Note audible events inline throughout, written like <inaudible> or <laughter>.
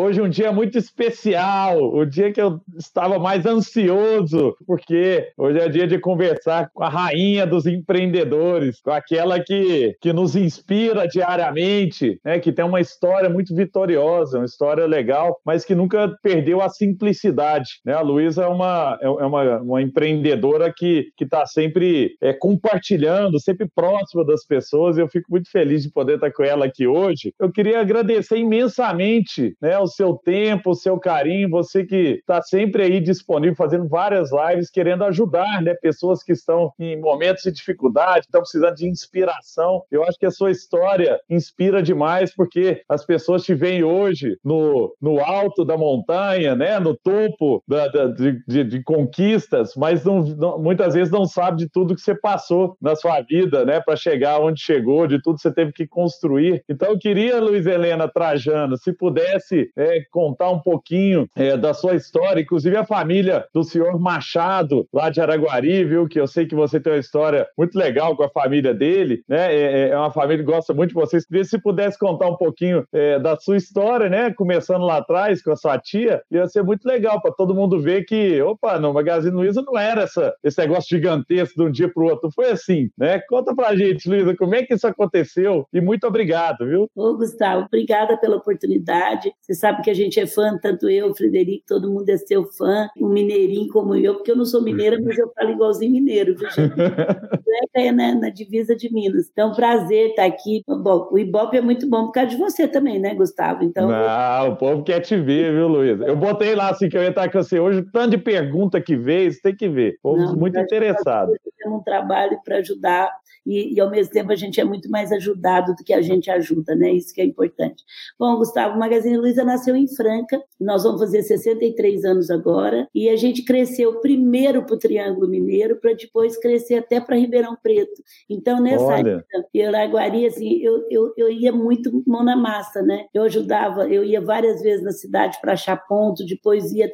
Hoje é um dia muito especial, o dia que eu estava mais ansioso, porque hoje é dia de conversar com a rainha dos empreendedores, com aquela que, que nos inspira diariamente, né, que tem uma história muito vitoriosa, uma história legal, mas que nunca perdeu a simplicidade. Né? A Luísa é uma, é, é uma, uma empreendedora que está sempre é, compartilhando, sempre próxima das pessoas, e eu fico muito feliz de poder estar com ela aqui hoje. Eu queria agradecer imensamente né, o seu tempo, o seu carinho, você que está sempre aí disponível, fazendo várias lives, querendo ajudar né, pessoas que estão em momentos de dificuldade, estão precisando de inspiração. Eu acho que a sua história inspira demais, porque as pessoas te veem hoje no, no alto da montanha, né, no topo da, da, de, de, de, conquistas, mas não, não, muitas vezes não sabe de tudo que você passou na sua vida né, para chegar onde chegou, de tudo que você teve que construir. Então, eu queria, Luiz Helena Trajano, se pudesse é, contar um pouquinho é, da sua história, inclusive a família do senhor Machado, lá de Araguari, viu? Que eu sei que você tem uma história muito legal com a família dele, né? É, é, é uma família que gosta muito de vocês. Queria se pudesse contar um pouquinho é, da sua história, né? Começando lá atrás com a sua tia, ia ser muito legal para todo mundo ver que, opa, no Magazine Luiza não era essa, esse negócio gigantesco de um dia para o outro, foi assim, né? Conta pra gente, Luiza, como é que isso aconteceu e muito obrigado, viu? Ô, Gustavo, obrigada pela oportunidade. Você sabe sabe que a gente é fã, tanto eu, o Frederico, todo mundo é seu fã, um mineirinho como eu, porque eu não sou mineira, mas eu falo igualzinho mineiro, viu, gente? <laughs> é na, na, divisa de Minas. Então, prazer estar aqui. Bom, o Ibope é muito bom por causa de você também, né, Gustavo? Então, não, o povo quer te ver, viu, Luiz? Eu botei lá assim que eu ia estar com você hoje, tanto de pergunta que veio, você tem que ver. Povo muito interessado. É um trabalho para ajudar e, e, ao mesmo tempo a gente é muito mais ajudado do que a gente ajuda, né? Isso que é importante. Bom, Gustavo, o Magazine Luiza nasceu em Franca, nós vamos fazer 63 anos agora, e a gente cresceu primeiro para o Triângulo Mineiro, para depois crescer até para Ribeirão Preto. Então, nessa época, eu Araguari, assim, eu, eu, eu ia muito mão na massa, né? Eu ajudava, eu ia várias vezes na cidade para achar ponto, depois ia,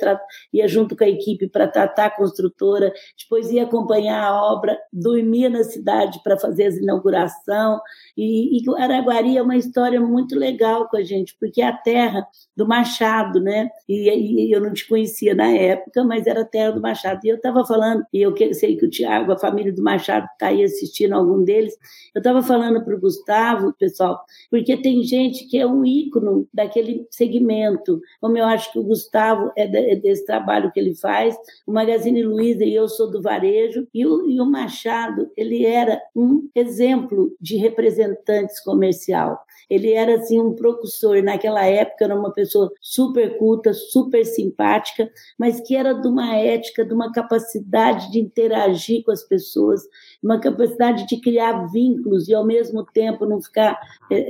ia junto com a equipe para tratar a construtora, depois ia acompanhar a obra, dormia na cidade para fazer as inauguração. E, e Araguari é uma história muito legal com a gente, porque é a terra do Machado, né? E, e eu não te conhecia na época, mas era a terra do Machado. E eu estava falando, e eu sei que o Tiago, a família do Machado, está aí assistindo algum deles. Eu estava falando para o Gustavo, pessoal, porque tem gente que é um ícone daquele segmento, como eu acho que o Gustavo é, é desse trabalho que ele faz, o Magazine Luiza e eu sou do varejo, e o, e o Machado, ele era um exemplo de representantes comercial. Ele era assim um professor naquela época era uma pessoa super culta, super simpática, mas que era de uma ética, de uma capacidade de interagir com as pessoas, uma capacidade de criar vínculos e ao mesmo tempo não ficar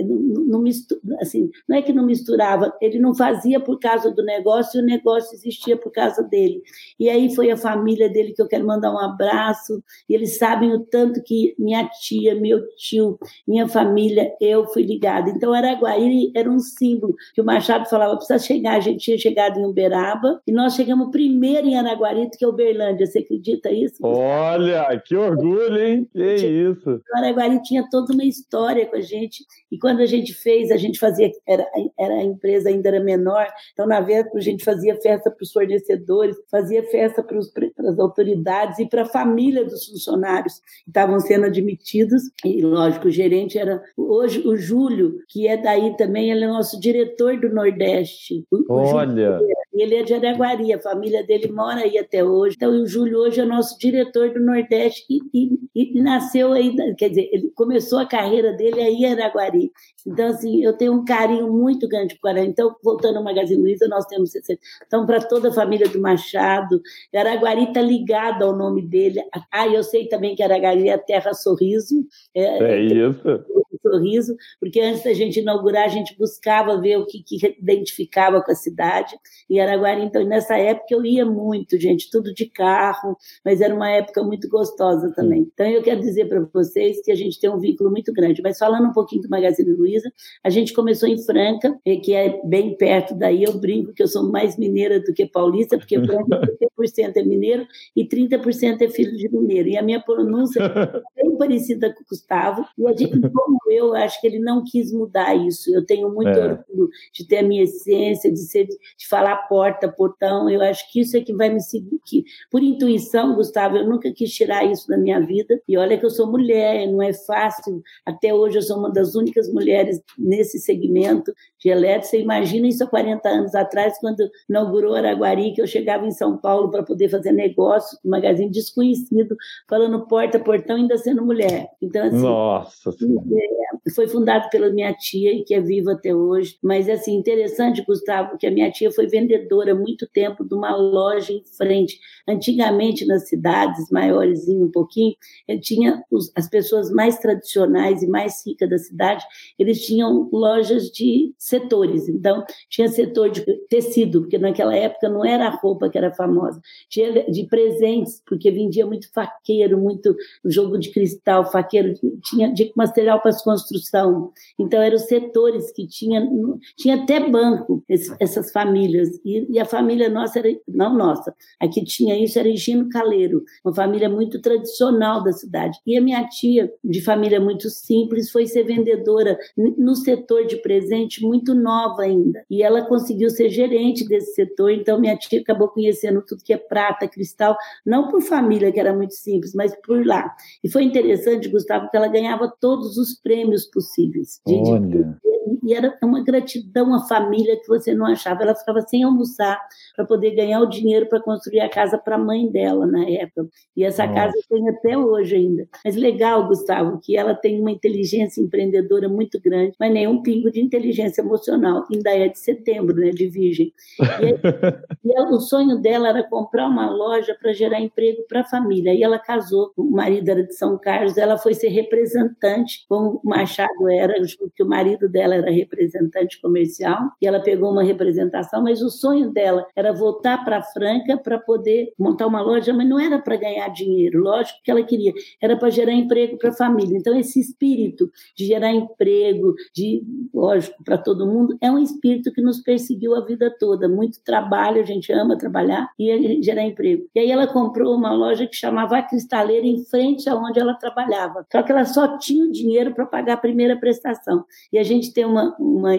não, não, mistura, assim, não é que não misturava, ele não fazia por causa do negócio e o negócio existia por causa dele. E aí foi a família dele que eu quero mandar um abraço, e eles sabem o tanto que minha tia, meu tio, minha família, eu fui ligada. Então, Araguari era um símbolo que o Machado falava: precisa chegar. A gente tinha chegado em Uberaba e nós chegamos primeiro em Araguari, que é Uberlândia. Você acredita isso? Olha, que orgulho, hein? Que isso. O Araguari tinha toda uma história com a gente. E quando a gente fez, a gente fazia, era, era a empresa ainda era menor, então na véspera a gente fazia festa para os fornecedores, fazia festa para as autoridades e para a família dos funcionários que estavam sendo admitidos. E lógico, o gerente era hoje o Júlio, que é daí também, ele é nosso diretor do Nordeste. Olha! Ele é de Araguari, a família dele mora aí até hoje. Então, o Júlio hoje é nosso diretor do Nordeste e, e, e nasceu aí, quer dizer, ele começou a carreira dele aí em Araguari. Então, assim, eu tenho um carinho muito grande por Araguari. Então, voltando ao Magazine Luiza, nós temos 60. Então, para toda a família do Machado, Araguari está ligado ao nome dele. Ah, eu sei também que Araguari é a terra sorriso. É, é isso sorriso, porque antes da gente inaugurar, a gente buscava ver o que, que identificava com a cidade. E Araguari, então, nessa época eu ia muito, gente, tudo de carro, mas era uma época muito gostosa também. Então, eu quero dizer para vocês que a gente tem um vínculo muito grande. Mas falando um pouquinho do Magazine Luiza, a gente começou em Franca, que é bem perto daí. Eu brinco que eu sou mais mineira do que paulista, porque Franca 30% é mineiro e 30% é filho de mineiro. E a minha pronúncia <laughs> é bem parecida com o Gustavo. E a gente, como eu, acho que ele não quis mudar isso. Eu tenho muito é. orgulho de ter a minha essência, de, ser, de falar porta, portão. Eu acho que isso é que vai me seguir. Que, por intuição, Gustavo, eu nunca quis tirar isso da minha vida. E olha que eu sou mulher, não é fácil. Até hoje eu sou uma das únicas mulheres nesse segmento de elétrico. Você imagina isso há 40 anos atrás, quando inaugurou Araguari, que eu chegava em São Paulo para poder fazer negócio, um magazine desconhecido, falando porta, portão, ainda sendo mulher. Então, assim, Nossa é, foi fundado pela minha tia e que é viva até hoje. Mas, assim, interessante, Gustavo, que a minha tia foi vendedora há muito tempo de uma loja em frente. Antigamente, nas cidades maiores, um pouquinho, tinha os, as pessoas mais tradicionais e mais ricas da cidade, eles tinham lojas de setores. Então, tinha setor de tecido, porque naquela época não era a roupa que era famosa, tinha de presentes, porque vendia muito faqueiro, muito jogo de cristal, faqueiro, tinha de material para construção. Então, eram setores que tinha, tinha até banco, essas famílias. E, e a família nossa era, não nossa, aqui tinha isso, era Higino Caleiro, uma família muito tradicional da cidade. E a minha tia, de família muito simples, foi ser vendedora no setor de presente muito nova ainda. E ela conseguiu ser gerente desse setor, então minha tia acabou conhecendo tudo que é prata, cristal, não por família, que era muito simples, mas por lá. E foi interessante, Gustavo, que ela ganhava todos os prêmios possíveis. De, de, e era uma gratidão à família que você não achava. Ela ficava sem almoçar para poder ganhar o dinheiro para construir a casa para a mãe dela na época. E essa Nossa. casa tem até hoje ainda. Mas legal, Gustavo, que ela tem uma inteligência empreendedora muito grande, mas nenhum pingo de inteligência emocional. Ainda é de setembro, né, de virgem. E, aí, <laughs> e ela, o sonho dela era comprar uma loja para gerar emprego para a família. E ela casou, o marido era de São Carlos, ela foi ser representante, como o Machado era, que o marido dela era representante comercial, e ela pegou uma representação, mas o sonho dela era voltar para Franca para poder montar uma loja, mas não era para ganhar dinheiro, lógico que ela queria, era para gerar emprego para a família. Então, esse espírito de gerar emprego, de, lógico, para todo mundo, é um espírito que nos perseguiu a vida toda. Muito trabalho, a gente ama trabalhar e gerar emprego. E aí ela comprou uma loja que chamava a Cristaleira em frente aonde ela trabalhava. Só que ela só tinha o dinheiro para pagar a primeira prestação. E a gente tem uma uma,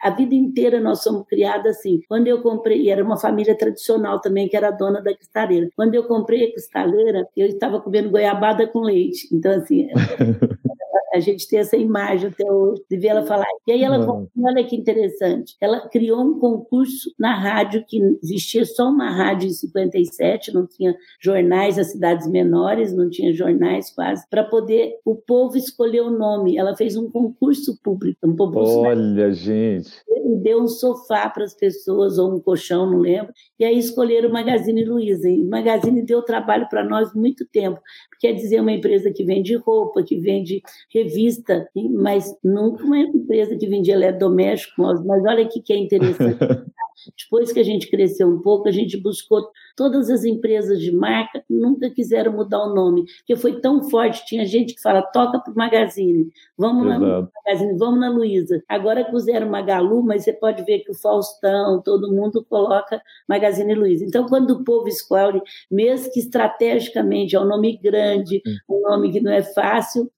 a vida inteira nós somos criadas assim. Quando eu comprei, e era uma família tradicional também, que era dona da cristaleira. Quando eu comprei a cristaleira, eu estava comendo goiabada com leite. Então, assim, <laughs> a gente tem essa imagem até hoje de ver ela falar. E aí ela, olha que interessante, ela criou um concurso na rádio que existia só uma rádio em 57, não tinha jornais nas cidades menores, não tinha jornais quase, para poder o povo escolher o nome. Ela fez um concurso público, um concurso Olha, gente. Ele deu um sofá para as pessoas ou um colchão, não lembro. E aí escolheram o Magazine Luiza. E o Magazine deu trabalho para nós muito tempo. Quer dizer, uma empresa que vende roupa, que vende revista, mas nunca uma empresa que vendia eletrodoméstico. Mas olha que é interessante. <laughs> Depois que a gente cresceu um pouco, a gente buscou todas as empresas de marca, nunca quiseram mudar o nome, porque foi tão forte. Tinha gente que fala, toca para o Magazine, vamos Exato. na Magazine, vamos na Luiza. Agora puseram Magalu, mas você pode ver que o Faustão, todo mundo coloca Magazine Luiza. Então, quando o povo escolhe, mesmo que estrategicamente é um nome grande, um nome que não é fácil,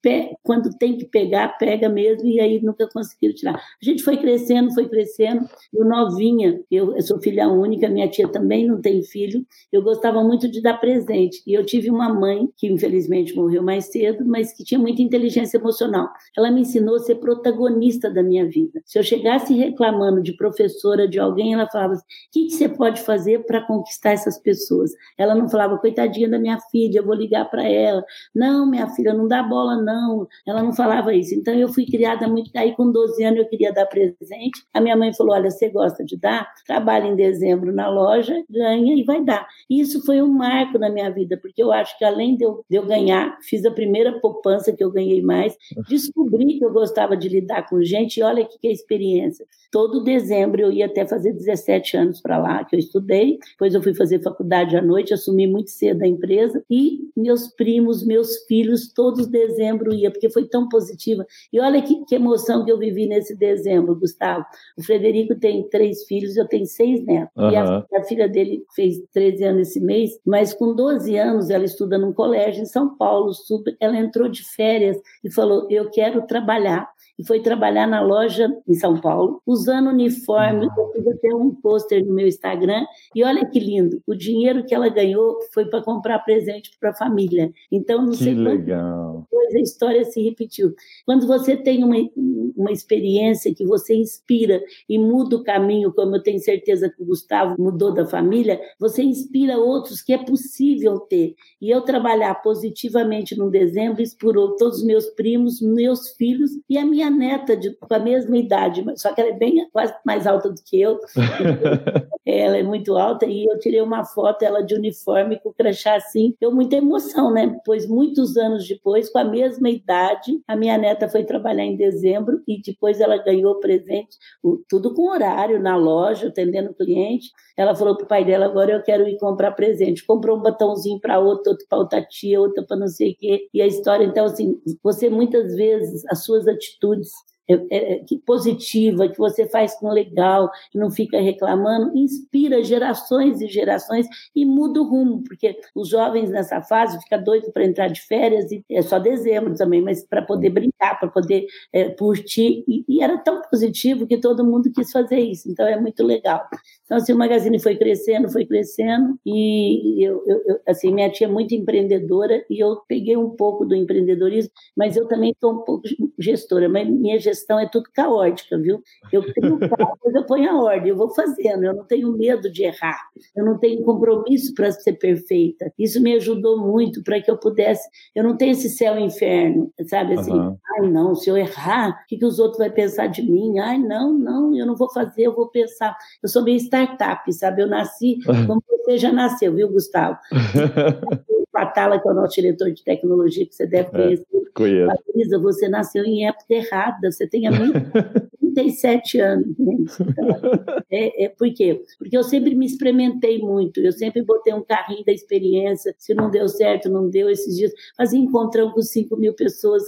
quando tem que pegar, pega mesmo, e aí nunca conseguiram tirar. A gente foi crescendo, foi crescendo, eu novinha, eu, eu sou filha única, minha tia também não tem filho. Eu gostava muito de dar presente. E eu tive uma mãe que infelizmente morreu mais cedo, mas que tinha muita inteligência emocional. Ela me ensinou a ser protagonista da minha vida. Se eu chegasse reclamando de professora de alguém, ela falava assim, o que, que você pode fazer para conquistar essas pessoas? Ela não falava, coitadinha da minha filha, eu vou ligar para ela. Não, minha filha, não dá bola, não. Ela não falava isso. Então eu fui criada muito. Aí com 12 anos eu queria dar presente. A minha mãe falou: olha, você gosta de dar? Trabalha em dezembro na loja, ganha e vai dar. Isso foi um marco na minha vida, porque eu acho que além de eu, de eu ganhar, fiz a primeira poupança que eu ganhei mais, descobri que eu gostava de lidar com gente e olha que, que é experiência. Todo dezembro eu ia até fazer 17 anos para lá, que eu estudei, depois eu fui fazer faculdade à noite, assumi muito cedo a empresa e meus primos, meus filhos, todos dezembro ia, porque foi tão positiva. E olha que, que emoção que eu vivi nesse dezembro, Gustavo. O Frederico tem três filhos, eu tenho seis netos. Uhum. E a, a, filha dele fez 13 anos esse mês, mas com 12 anos ela estuda num colégio em São Paulo. Ela entrou de férias e falou: Eu quero trabalhar e foi trabalhar na loja em São Paulo, usando uniforme. Eu fiz até um pôster no meu Instagram. E olha que lindo, o dinheiro que ela ganhou foi para comprar presente para a família. Então, não que sei legal. Coisa, a história se repetiu. Quando você tem uma, uma experiência que você inspira e muda o caminho, como eu tenho certeza que o Gustavo mudou da família, você inspira outros que é possível ter. E eu trabalhar positivamente no dezembro inspirou todos os meus primos, meus filhos e a minha minha neta de, com a mesma idade, só que ela é bem quase mais alta do que eu. <laughs> ela é muito alta e eu tirei uma foto ela de uniforme com o crachá assim. Deu muita emoção, né? Pois muitos anos depois, com a mesma idade, a minha neta foi trabalhar em dezembro e depois ela ganhou presente, tudo com horário na loja, atendendo o cliente. Ela falou pro pai dela: agora eu quero ir comprar presente. Comprou um botãozinho para outra, outro para outra tia, outra para não sei o quê. E a história, então, assim, você muitas vezes, as suas atitudes que positiva, que você faz com legal, que não fica reclamando, inspira gerações e gerações e muda o rumo, porque os jovens nessa fase ficam doidos para entrar de férias, e é só dezembro também, mas para poder brincar, para poder é, curtir, e, e, era tão positivo que todo mundo quis fazer isso, então é muito legal. Então, assim, o Magazine foi crescendo, foi crescendo, e eu, eu, assim, minha tia é muito empreendedora, e eu peguei um pouco do empreendedorismo, mas eu também sou um pouco gestora, mas minha gestão gestão é tudo caótica, viu? Eu tenho depois eu ponho a ordem, eu vou fazendo, eu não tenho medo de errar, eu não tenho compromisso para ser perfeita. Isso me ajudou muito para que eu pudesse, eu não tenho esse céu e inferno, sabe assim, uhum. ai não, se eu errar, o que, que os outros vão pensar de mim? Ai não, não, eu não vou fazer, eu vou pensar. Eu sou meio startup, sabe? Eu nasci <laughs> como você já nasceu, viu, Gustavo? <laughs> Patala, que é o nosso diretor de tecnologia, que você deve é, conhecer. É, conheço. Patrícia, você nasceu em época errada, você tem a minha <laughs> 37 anos. É, é, por quê? Porque eu sempre me experimentei muito, eu sempre botei um carrinho da experiência, se não deu certo, não deu esses dias. Fazia encontrão com 5 mil pessoas,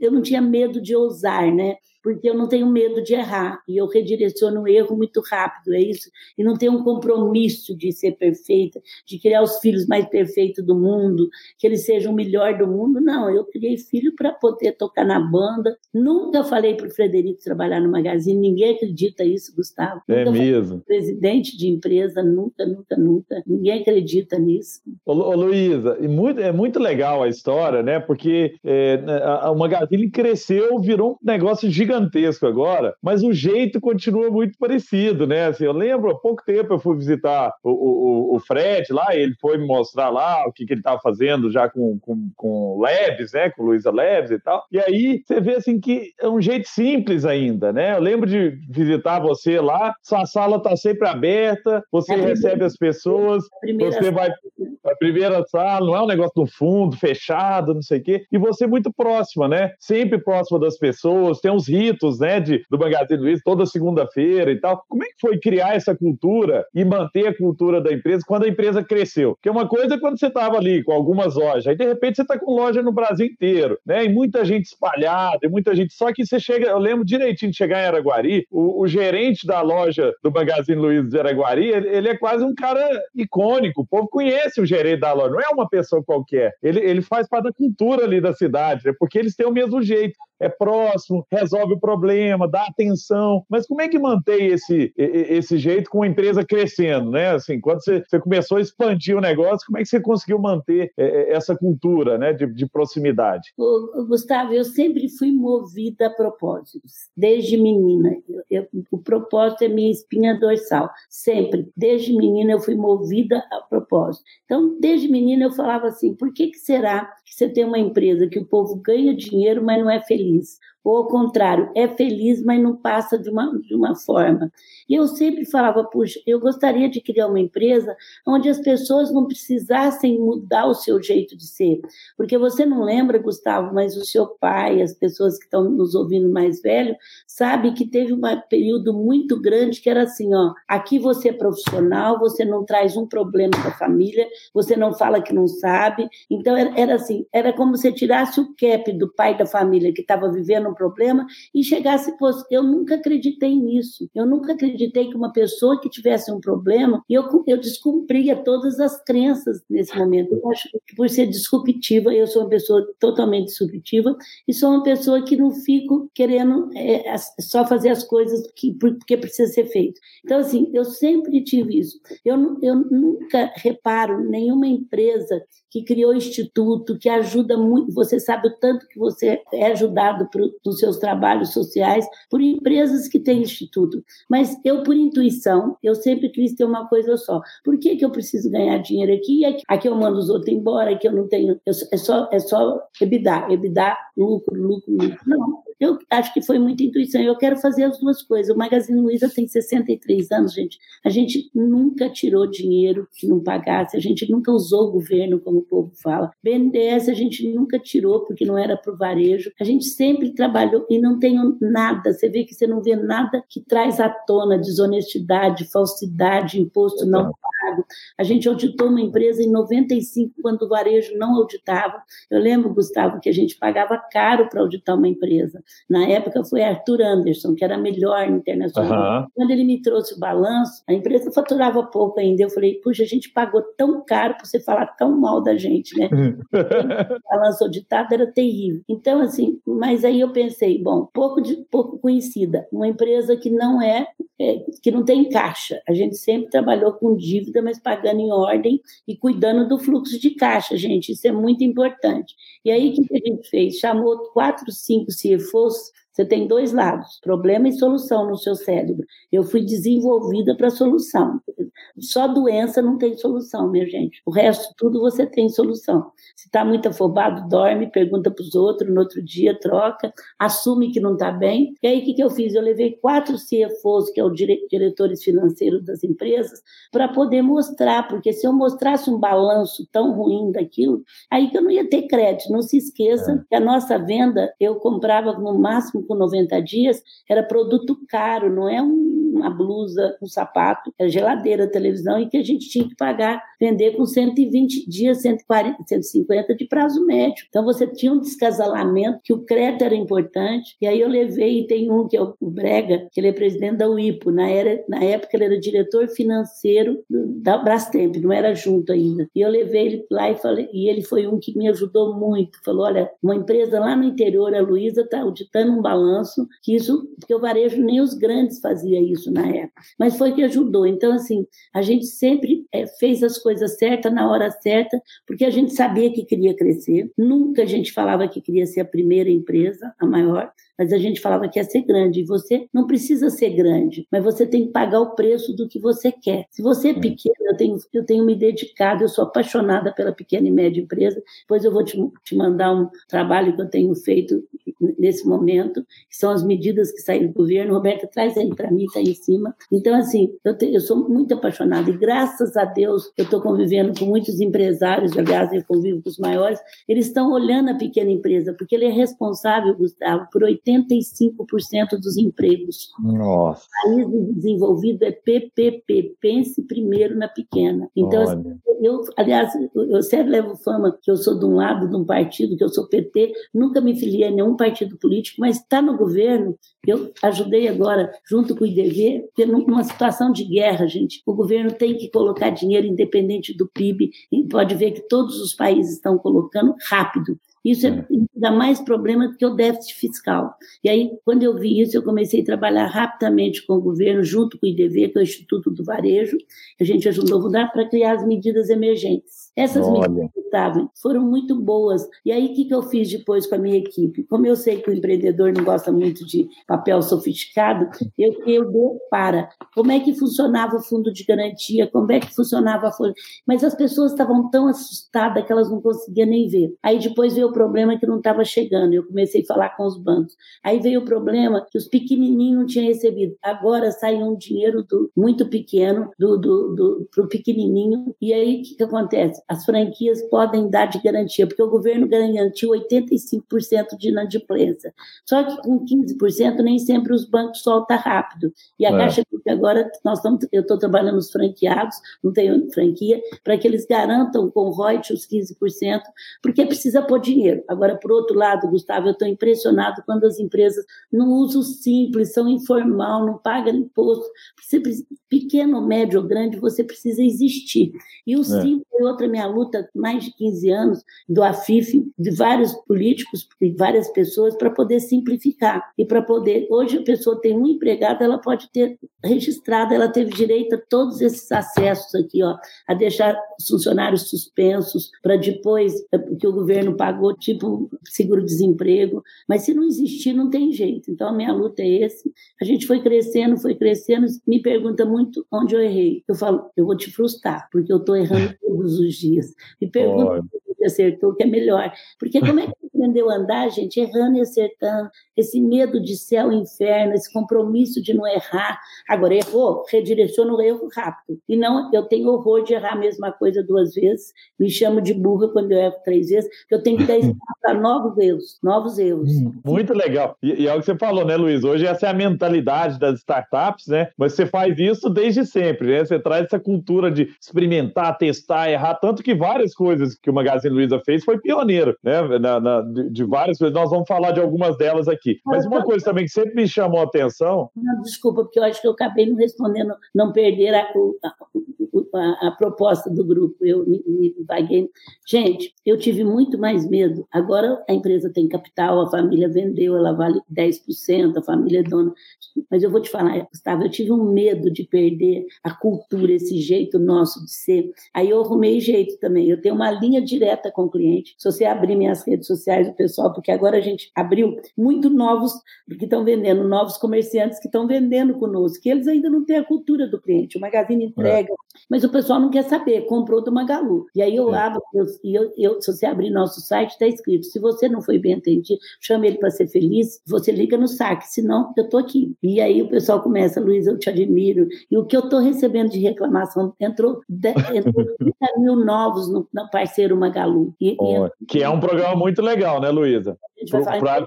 eu não tinha medo de ousar, né? Porque eu não tenho medo de errar e eu redireciono o erro muito rápido, é isso. E não tenho um compromisso de ser perfeita, de criar os filhos mais perfeitos do mundo, que eles sejam o melhor do mundo. Não, eu criei filho para poder tocar na banda. Nunca falei para o Frederico trabalhar no Magazine, ninguém acredita isso, Gustavo. É nunca mesmo. Presidente de empresa, nunca, nunca, nunca. Ninguém acredita nisso. Ô, ô Luísa, é muito legal a história, né? Porque é, a, a Magazine cresceu, virou um negócio gigantesco gigantesco agora, mas o jeito continua muito parecido, né? Assim, eu lembro, há pouco tempo eu fui visitar o, o, o Fred lá, ele foi me mostrar lá o que, que ele estava fazendo já com, com, com Labs, né? Com Luiza Labs e tal. E aí você vê assim que é um jeito simples ainda, né? Eu lembro de visitar você lá, sua sala está sempre aberta, você recebe as pessoas, você vai a primeira sala, não é um negócio no fundo, fechado, não sei o quê, e você muito próxima, né? Sempre próxima das pessoas, tem uns ritos, né, de, do Magazine Luiza toda segunda-feira e tal. Como é que foi criar essa cultura e manter a cultura da empresa quando a empresa cresceu? Porque uma coisa é quando você estava ali com algumas lojas, aí de repente você está com loja no Brasil inteiro, né? E muita gente espalhada, e muita gente. Só que você chega, eu lembro direitinho de chegar em Araguari, o, o gerente da loja do Magazine Luiza de Araguari, ele, ele, é quase um cara icônico. O povo conhece o gerente da loja, não é uma pessoa qualquer. Ele, ele faz parte da cultura ali da cidade, né? porque eles têm o mesmo jeito é próximo, resolve o problema, dá atenção. Mas como é que mantém esse, esse jeito com a empresa crescendo, né? Assim, quando você, você começou a expandir o negócio, como é que você conseguiu manter é, é, essa cultura né, de, de proximidade? Ô, Gustavo, eu sempre fui movida a propósitos, desde menina. Eu, eu, o propósito é minha espinha dorsal, sempre. Desde menina eu fui movida a propósito. Então, desde menina eu falava assim, por que, que será que você tem uma empresa que o povo ganha dinheiro, mas não é feliz? days ou ao contrário, é feliz, mas não passa de uma, de uma forma. E eu sempre falava, puxa, eu gostaria de criar uma empresa onde as pessoas não precisassem mudar o seu jeito de ser. Porque você não lembra, Gustavo, mas o seu pai, as pessoas que estão nos ouvindo mais velho, sabe que teve um período muito grande que era assim, ó, aqui você é profissional, você não traz um problema para a família, você não fala que não sabe. Então era, era assim, era como se tirasse o cap do pai da família que estava vivendo um problema e chegasse, pô, eu nunca acreditei nisso. Eu nunca acreditei que uma pessoa que tivesse um problema, eu, eu descumpria todas as crenças nesse momento. Eu acho que por ser disruptiva, eu sou uma pessoa totalmente disruptiva e sou uma pessoa que não fico querendo é, só fazer as coisas que, porque precisa ser feito. Então, assim, eu sempre tive isso. Eu, eu nunca reparo nenhuma empresa que criou instituto, que ajuda muito. Você sabe o tanto que você é ajudado por, nos seus trabalhos sociais por empresas que têm instituto. Mas eu, por intuição, eu sempre quis ter uma coisa só. Por que, que eu preciso ganhar dinheiro aqui? Aqui, aqui eu mando os outros embora, aqui eu não tenho. Eu, é só, é só EBITDA, EBITDA, lucro, lucro, lucro. Não. Eu acho que foi muita intuição. Eu quero fazer as duas coisas. O Magazine Luiza tem 63 anos, gente. A gente nunca tirou dinheiro que não pagasse, a gente nunca usou o governo, como o povo fala. BNDES a gente nunca tirou porque não era para o varejo. A gente sempre trabalhou e não tem nada. Você vê que você não vê nada que traz à tona desonestidade, falsidade, imposto não pago. A gente auditou uma empresa em 95, quando o varejo não auditava. Eu lembro, Gustavo, que a gente pagava caro para auditar uma empresa. Na época foi Arthur Anderson, que era melhor internacional. Uhum. Quando ele me trouxe o balanço, a empresa faturava pouco ainda. Eu falei, puxa, a gente pagou tão caro para você falar tão mal da gente, né? o <laughs> balanço auditado era terrível. Então, assim, mas aí eu pensei, bom, pouco, de, pouco conhecida, uma empresa que não é, é que não tem caixa. A gente sempre trabalhou com dívida, mas pagando em ordem e cuidando do fluxo de caixa, gente. Isso é muito importante. E aí, o que a gente fez? Chamou quatro, cinco CFOs você tem dois lados, problema e solução no seu cérebro. Eu fui desenvolvida para solução. Só doença não tem solução, minha gente. O resto, tudo você tem solução. Se está muito afobado, dorme, pergunta para os outros, no outro dia troca, assume que não está bem. E aí, o que, que eu fiz? Eu levei quatro CFOs, que é o dire diretores financeiros das empresas, para poder mostrar, porque se eu mostrasse um balanço tão ruim daquilo, aí que eu não ia ter crédito. Não se esqueça é. que a nossa venda, eu comprava no máximo com 90 dias, era produto caro, não é um uma blusa, um sapato, a geladeira, televisão, e que a gente tinha que pagar, vender com 120 dias, 140, 150 de prazo médio. Então você tinha um descasalamento, que o crédito era importante, e aí eu levei, e tem um que é o Brega, que ele é presidente da UIPO, na, era, na época ele era diretor financeiro da Brastemp, não era junto ainda. E eu levei ele lá e falei, e ele foi um que me ajudou muito, falou, olha, uma empresa lá no interior, a Luísa está auditando um balanço, que isso, porque o varejo nem os grandes fazia isso, na época, mas foi que ajudou. Então, assim, a gente sempre é, fez as coisas certas na hora certa, porque a gente sabia que queria crescer. Nunca a gente falava que queria ser a primeira empresa, a maior, mas a gente falava que ia ser grande. E você não precisa ser grande, mas você tem que pagar o preço do que você quer. Se você é pequeno, eu tenho, eu tenho me dedicado, eu sou apaixonada pela pequena e média empresa. Depois eu vou te, te mandar um trabalho que eu tenho feito nesse momento, que são as medidas que saíram do governo. Roberta, traz aí para mim, está em cima. Então, assim, eu, te, eu sou muito apaixonada e graças a Deus eu estou convivendo com muitos empresários, aliás, eu convivo com os maiores, eles estão olhando a pequena empresa, porque ele é responsável, Gustavo, por 85% dos empregos. Nossa. O país desenvolvido é PPP, pense primeiro na pequena. Então, assim, eu, aliás, eu sempre levo fama que eu sou de um lado de um partido, que eu sou PT, nunca me filiei a nenhum partido político, mas está no governo, eu ajudei agora, junto com o IDV, numa situação de guerra, gente. O governo tem que colocar dinheiro independente do PIB, e pode ver que todos os países estão colocando rápido. Isso é, é. dá mais problema do que o déficit fiscal. E aí, quando eu vi isso, eu comecei a trabalhar rapidamente com o governo, junto com o IDV, que é o Instituto do Varejo, que a gente ajudou a mudar para criar as medidas emergentes. Essas Olha. medidas foram muito boas. E aí, o que, que eu fiz depois com a minha equipe? Como eu sei que o empreendedor não gosta muito de papel sofisticado, eu, eu dou para como é que funcionava o fundo de garantia, como é que funcionava a folha. Mas as pessoas estavam tão assustadas que elas não conseguiam nem ver. Aí depois veio o problema que não estava chegando. Eu comecei a falar com os bancos. Aí veio o problema que os pequenininhos não tinham recebido. Agora sai um dinheiro do, muito pequeno do, do, do, para o pequenininho. E aí o que, que acontece? As franquias podem dar de garantia, porque o governo garantiu 85% de inadimplência. Só que com 15% nem sempre os bancos soltam rápido. E a é. Caixa agora nós estamos, eu estou trabalhando nos franqueados, não tenho franquia, para que eles garantam com royalties os 15%, porque precisa pôr dinheiro. Agora, por outro lado, Gustavo, eu estou impressionado quando as empresas não usam simples, são informal, não pagam imposto. Pequeno, médio ou grande, você precisa existir. E o é. simples é outra minha luta, mais de 15 anos, do AFIF, de vários políticos e várias pessoas, para poder simplificar. E para poder. Hoje a pessoa tem um empregado, ela pode ter registrado, ela teve direito a todos esses acessos aqui, ó, a deixar os funcionários suspensos, para depois, é, que o governo pagou, tipo seguro-desemprego. Mas se não existir, não tem jeito. Então a minha luta é esse. A gente foi crescendo, foi crescendo, me pergunta muito onde eu errei. Eu falo, eu vou te frustrar, porque eu estou errando todos os dias. Me pergunta God se acertou, que é melhor. Porque como é que aprendeu a andar, gente, errando e acertando, esse medo de céu e inferno, esse compromisso de não errar. Agora, errou, redireciona o erro rápido. E não, eu tenho horror de errar a mesma coisa duas vezes, me chamo de burra quando eu erro três vezes, que eu tenho que dar espaço para novos erros, novos erros. Hum, muito legal. E, e é o que você falou, né, Luiz? Hoje essa é a mentalidade das startups, né? Mas você faz isso desde sempre, né? Você traz essa cultura de experimentar, testar, errar, tanto que várias coisas que o Magazine Luiza fez foi pioneiro, né? Na, na, de, de, várias coisas. Nós vamos falar de algumas delas aqui. Mas uma coisa também que sempre me chamou a atenção. Não, desculpa, porque eu acho que eu acabei não respondendo, não perder a, a, a, a proposta do grupo. Eu me, me vaguei. Gente, eu tive muito mais medo. Agora a empresa tem capital, a família vendeu, ela vale 10%, a família é dona. Mas eu vou te falar, Gustavo, eu tive um medo de perder a cultura, esse jeito nosso de ser. Aí eu arrumei jeito também. Eu tenho uma linha direta com o cliente. Se você abrir minhas redes sociais, o pessoal, porque agora a gente abriu muito novos que estão vendendo, novos comerciantes que estão vendendo conosco, que eles ainda não têm a cultura do cliente. O Magazine entrega, é. Mas o pessoal não quer saber, comprou do Magalu. E aí eu é. abro, e eu, eu, se você abrir nosso site, está escrito: se você não foi bem atendido, chame ele para ser feliz, você liga no saque, senão eu estou aqui. E aí o pessoal começa, Luiz, eu te admiro. E o que eu estou recebendo de reclamação entrou, entrou <laughs> 30 mil novos no, no parceiro Magalu. E, oh, e, que é um programa muito legal, né, Luísa?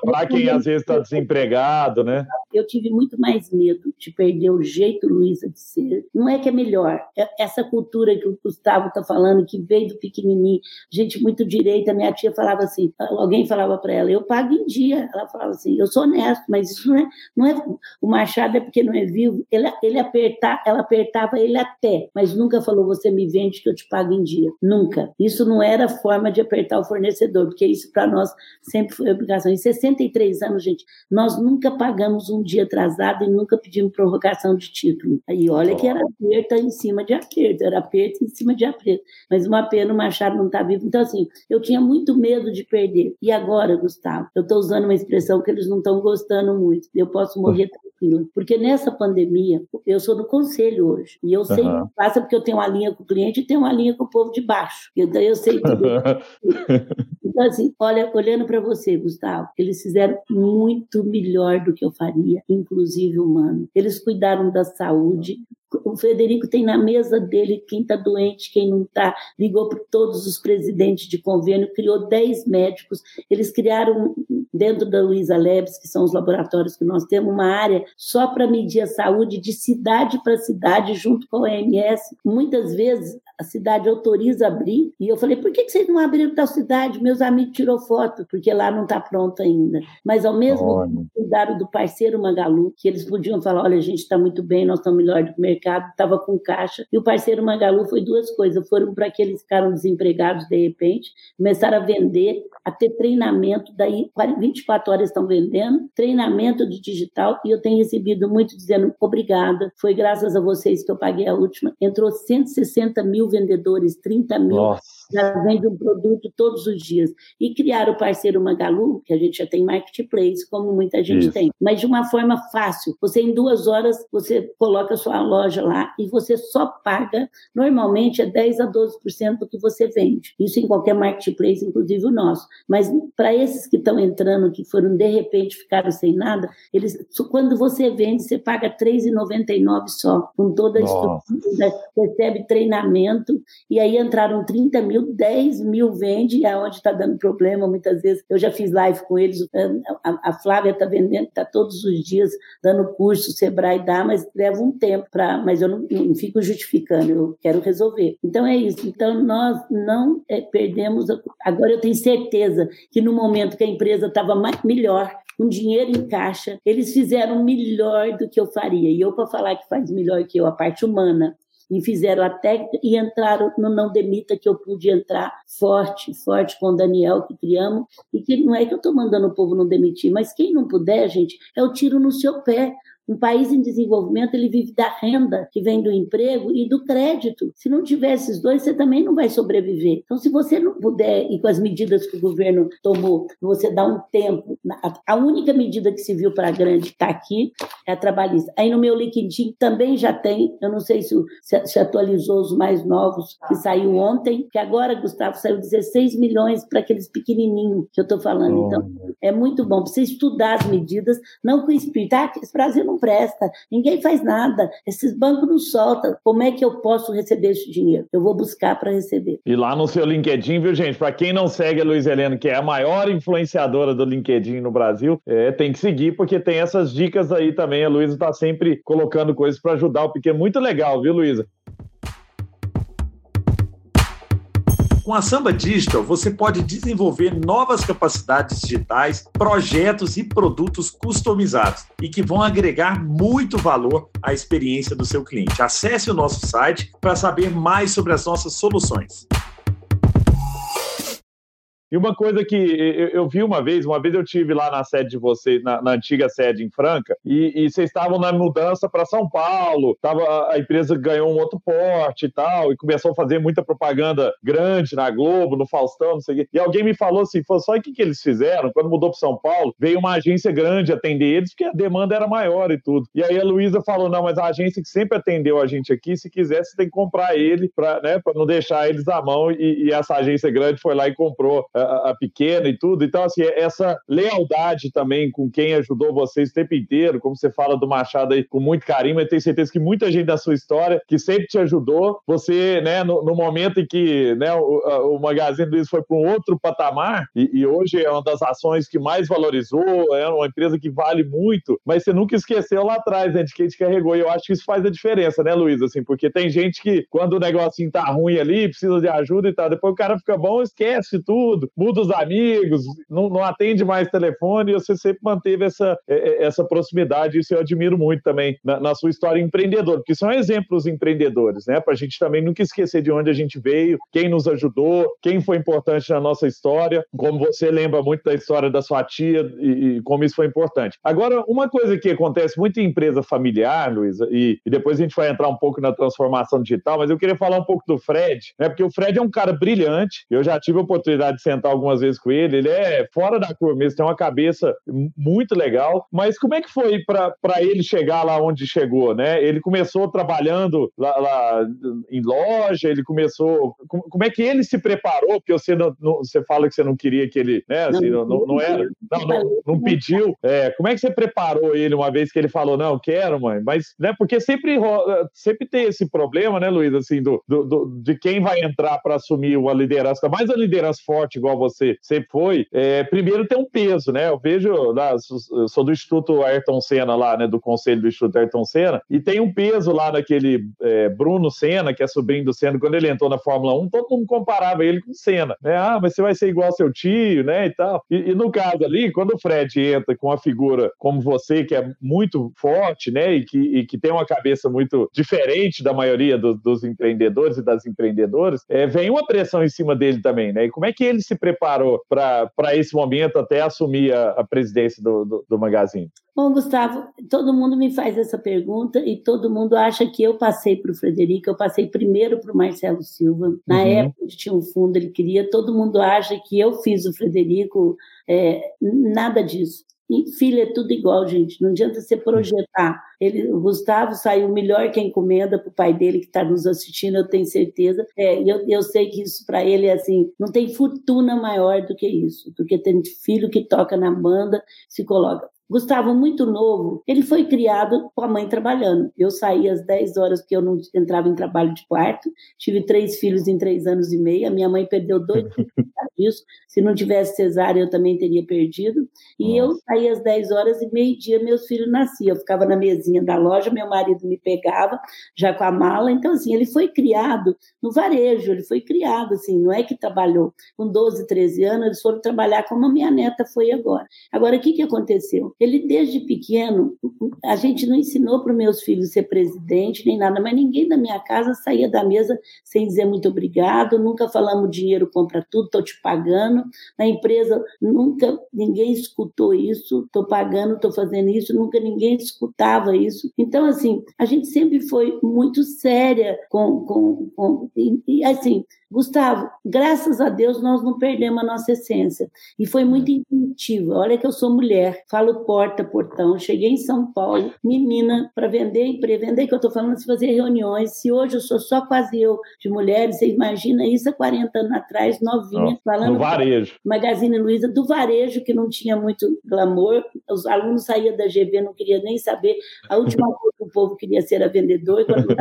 Para quem às vezes está desempregado, né? Eu tive muito mais medo de perder o jeito, Luísa, de ser. Não é que é melhor. É essa cultura que o Gustavo está falando, que veio do pequenininho, gente muito direita. Minha tia falava assim: alguém falava para ela, eu pago em dia. Ela falava assim: eu sou honesto, mas isso não é. Não é o Machado é porque não é vivo. Ele, ele apertar, ela apertava ele até, mas nunca falou: você me vende que eu te pago em dia. Nunca. Isso não era forma de apertar o fornecedor, porque isso para nós sempre foi obrigação. Em 63 anos, gente, nós nunca pagamos um dia atrasado e nunca pedimos prorrogação de título. Aí olha que era aperto em cima de era aperto em cima de aperto. Mas uma pena o Machado não está vivo. Então, assim, eu tinha muito medo de perder. E agora, Gustavo, eu estou usando uma expressão que eles não estão gostando muito. Eu posso morrer tranquilo. Porque nessa pandemia, eu sou do conselho hoje. E eu sei uhum. que passa porque eu tenho uma linha com o cliente e tenho uma linha com o povo de baixo. Então eu sei tudo. <laughs> então, assim, olha, olhando para você, Gustavo, Gustavo, eles fizeram muito melhor do que eu faria, inclusive humano. Eles cuidaram da saúde, o Frederico tem na mesa dele quem está doente, quem não está. Ligou para todos os presidentes de convênio, criou 10 médicos. Eles criaram, dentro da Luiza Labs, que são os laboratórios que nós temos, uma área só para medir a saúde de cidade para cidade, junto com a OMS. Muitas vezes a cidade autoriza abrir. E eu falei, por que vocês não abriram tal cidade? Meus amigos tirou foto, porque lá não está pronto ainda. Mas ao mesmo tempo, cuidaram do parceiro Magalu, que eles podiam falar, olha, a gente está muito bem, nós estamos melhor do que o mercado, estava com caixa. E o parceiro Magalu foi duas coisas. Foram para que eles ficaram desempregados de repente, começaram a vender, a ter treinamento, daí 24 horas estão vendendo, treinamento de digital, e eu tenho recebido muito dizendo, obrigada, foi graças a vocês que eu paguei a última. Entrou 160 mil vendedores, 30 mil. Nossa já vende um produto todos os dias. E criar o parceiro Magalu, que a gente já tem marketplace, como muita gente Isso. tem, mas de uma forma fácil. Você, em duas horas, você coloca a sua loja lá e você só paga, normalmente é 10 a 12% do que você vende. Isso em qualquer marketplace, inclusive o nosso. Mas para esses que estão entrando, que foram de repente ficaram sem nada, eles, quando você vende, você paga R$ 3,99 só, com toda a estrutura, recebe treinamento, e aí entraram 30 mil, 10 mil vende, aonde está dando problema, muitas vezes, eu já fiz live com eles, a, a Flávia está vendendo, está todos os dias dando curso, Sebrae dá, mas leva um tempo para, mas eu não, não, fico justificando, eu quero resolver. Então é isso, então nós não é, perdemos, agora eu tenho certeza que no momento que a empresa estava melhor, com dinheiro em caixa, eles fizeram melhor do que eu faria. E eu, para falar que faz melhor que eu, a parte humana, e fizeram a técnica e entraram no Não Demita, que eu pude entrar forte, forte com o Daniel, que criamos, e que não é que eu estou mandando o povo não demitir, mas quem não puder, gente, é o tiro no seu pé. Um país em desenvolvimento, ele vive da renda que vem do emprego e do crédito. Se não tiver esses dois, você também não vai sobreviver. Então, se você não puder, e com as medidas que o governo tomou, você dá um tempo, a única medida que se viu para grande está aqui, é a trabalhista. Aí no meu LinkedIn também já tem, eu não sei se, se atualizou os mais novos, que saiu ontem, que agora, Gustavo, saiu 16 milhões para aqueles pequenininhos que eu estou falando. Então, é muito bom. Você estudar as medidas, não com espírito, ah, esse Brasil não presta, ninguém faz nada, esses bancos não soltam. Como é que eu posso receber esse dinheiro? Eu vou buscar para receber. E lá no seu LinkedIn, viu, gente? Para quem não segue a Luiz Helena, que é a maior influenciadora do LinkedIn no Brasil, é, tem que seguir, porque tem essas dicas aí também. A Luísa está sempre colocando coisas para ajudar o pequeno. Muito legal, viu, Luísa? Com a Samba Digital, você pode desenvolver novas capacidades digitais, projetos e produtos customizados e que vão agregar muito valor à experiência do seu cliente. Acesse o nosso site para saber mais sobre as nossas soluções. E uma coisa que eu, eu, vi uma vez, uma vez eu tive lá na sede de vocês, na, na antiga sede em Franca, e, e vocês estavam na mudança para São Paulo, tava, a empresa ganhou um outro porte e tal, e começou a fazer muita propaganda grande na Globo, no Faustão, não sei o quê. E alguém me falou assim, falou, só o que, que eles fizeram? Quando mudou para São Paulo, veio uma agência grande atender eles, porque a demanda era maior e tudo. E aí a Luísa falou, não, mas a agência que sempre atendeu a gente aqui, se quiser, você tem que comprar ele para né, não deixar eles à mão, e, e essa agência grande foi lá e comprou a, pequena e tudo. Então, assim, essa lealdade também com quem ajudou vocês o tempo inteiro, como você fala do Machado aí com muito carinho, eu tenho certeza que muita gente da sua história que sempre te ajudou, você, né, no, no momento em que né, o, o Magazine Luiza foi para um outro patamar, e, e, hoje é uma das ações que mais valorizou, é uma empresa que vale muito, mas você nunca esqueceu lá atrás, né, de quem te carregou. E eu acho que isso faz a diferença, né, Luiz? Assim, porque tem gente que, quando o negocinho tá ruim ali, precisa de ajuda e tal, depois o cara fica bom, esquece tudo, muda os amigos, não, não atende mais telefone, e você sempre manteve essa, é, é, essa proximidade, isso eu admiro muito também na, na sua história empreendedora, porque são exemplos empreendedores, né? Para a gente também nunca esquecer de onde a gente veio, quem nos ajudou, quem foi importante na nossa história, como você lembra muito da história da sua tia e, e como isso foi importante. Agora, uma coisa que acontece muito em empresa familiar, Luísa, e, e, depois a gente vai entrar um pouco na transformação digital, mas eu queria falar um pouco do Fred, né? Porque o Fred é um cara brilhante, eu já tive a oportunidade de sentar algumas vezes com ele, ele é fora da curva mesmo, tem uma cabeça muito legal, mas como é que foi para ele chegar lá onde chegou, né? Ele começou trabalhando lá, lá em loja, ele começou. Como é que ele se preparou? Porque você, não, não, você fala que você não queria que ele, né? Assim, não, não, não, era, não, não, não pediu. É, como é que você preparou ele uma vez que ele falou, não, quero, mãe? Mas, né? Porque sempre, sempre tem esse problema, né, Luiz, assim, do, do, do de quem vai entrar para assumir uma liderança, mais a liderança forte igual você sempre foi. É, primeiro tem um peso, né? Eu vejo, lá, sou do Instituto Ayrton Senna lá, né? Do conselho do Instituto Ayrton Senna, e tem um peso lá naquele é, Bruno Senna, que é sobrinho do Senna, quando ele entrou na Fórmula 1, todo mundo comparava ele com o Senna, né? Ah, mas você vai ser igual ao seu tio, né? E tal. E, e no caso ali, quando o Fred entra com uma figura como você, que é muito forte, né? E que, e que tem uma cabeça muito diferente da maioria do, dos empreendedores e das empreendedoras, é, vem uma pressão em cima dele também, né? E como é que ele se se preparou para esse momento até assumir a, a presidência do, do, do Magazine? Bom, Gustavo, todo mundo me faz essa pergunta e todo mundo acha que eu passei para o Frederico, eu passei primeiro para o Marcelo Silva. Na uhum. época tinha um fundo, ele queria, todo mundo acha que eu fiz o Frederico, é, nada disso. E filho é tudo igual, gente. Não adianta você projetar. Ele, o Gustavo saiu melhor que a encomenda para o pai dele que está nos assistindo, eu tenho certeza. É, eu, eu sei que isso para ele é assim, não tem fortuna maior do que isso, do que ter filho que toca na banda, se coloca. Gustavo, muito novo, ele foi criado com a mãe trabalhando. Eu saí às 10 horas porque eu não entrava em trabalho de quarto. Tive três filhos em três anos e meio. A minha mãe perdeu dois filhos <laughs> disso. Se não tivesse cesárea, eu também teria perdido. E Nossa. eu saí às 10 horas e meio-dia, meus filhos nasciam. Eu ficava na mesinha da loja, meu marido me pegava já com a mala. Então, assim, ele foi criado no varejo, ele foi criado, assim, não é que trabalhou. Com 12, 13 anos, eles foram trabalhar como a minha neta foi agora. Agora, o que, que aconteceu? Ele, desde pequeno, a gente não ensinou para os meus filhos ser presidente nem nada, mas ninguém da minha casa saía da mesa sem dizer muito obrigado, nunca falamos dinheiro compra tudo, estou te pagando. Na empresa, nunca ninguém escutou isso, estou pagando, estou fazendo isso, nunca ninguém escutava isso. Então, assim, a gente sempre foi muito séria com. com, com e, e assim, Gustavo, graças a Deus nós não perdemos a nossa essência. E foi muito intuitivo. Olha que eu sou mulher, falo porta, portão. Cheguei em São Paulo, menina, para vender emprego. Vender que eu estou falando, se fazer reuniões. Se hoje eu sou só quase eu de mulheres, você imagina isso há 40 anos atrás, novinha, oh, falando. Do varejo. Magazine Luiza, do varejo, que não tinha muito glamour. Os alunos saíam da GV, não queria nem saber. A última coisa que o povo queria ser a vendedor, quando não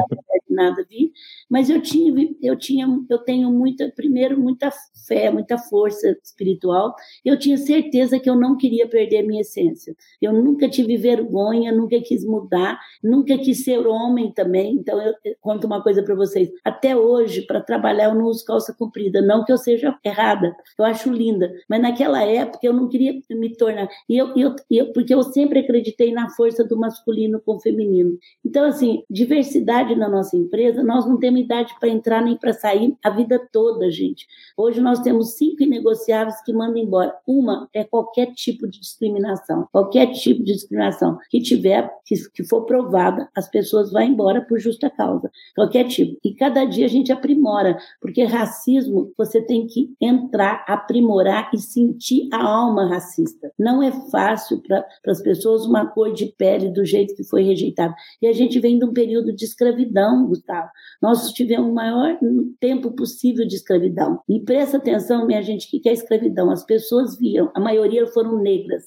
nada vi. Mas eu tinha, eu tinha, eu tenho muita, primeiro, muita fé, muita força espiritual. Eu tinha certeza que eu não queria perder minha essência. Eu nunca tive vergonha, nunca quis mudar, nunca quis ser homem também. Então, eu conto uma coisa para vocês. Até hoje, para trabalhar, eu não uso calça comprida. Não que eu seja errada, eu acho linda. Mas naquela época, eu não queria me tornar. E eu, eu, eu, porque eu sempre acreditei na força do masculino com o feminino. Então, assim, diversidade na nossa empresa, nós não temos idade para entrar nem para sair. A vida toda, gente. Hoje nós temos cinco inegociáveis que mandam embora. Uma é qualquer tipo de discriminação. Qualquer tipo de discriminação que tiver, que, que for provada, as pessoas vão embora por justa causa. Qualquer tipo. E cada dia a gente aprimora, porque racismo você tem que entrar, aprimorar e sentir a alma racista. Não é fácil para as pessoas uma cor de pele do jeito que foi rejeitado. E a gente vem de um período de escravidão, Gustavo. Nós tivemos o maior tempo possível de escravidão. E presta atenção, minha gente, o que é escravidão? As pessoas viam, a maioria foram negras.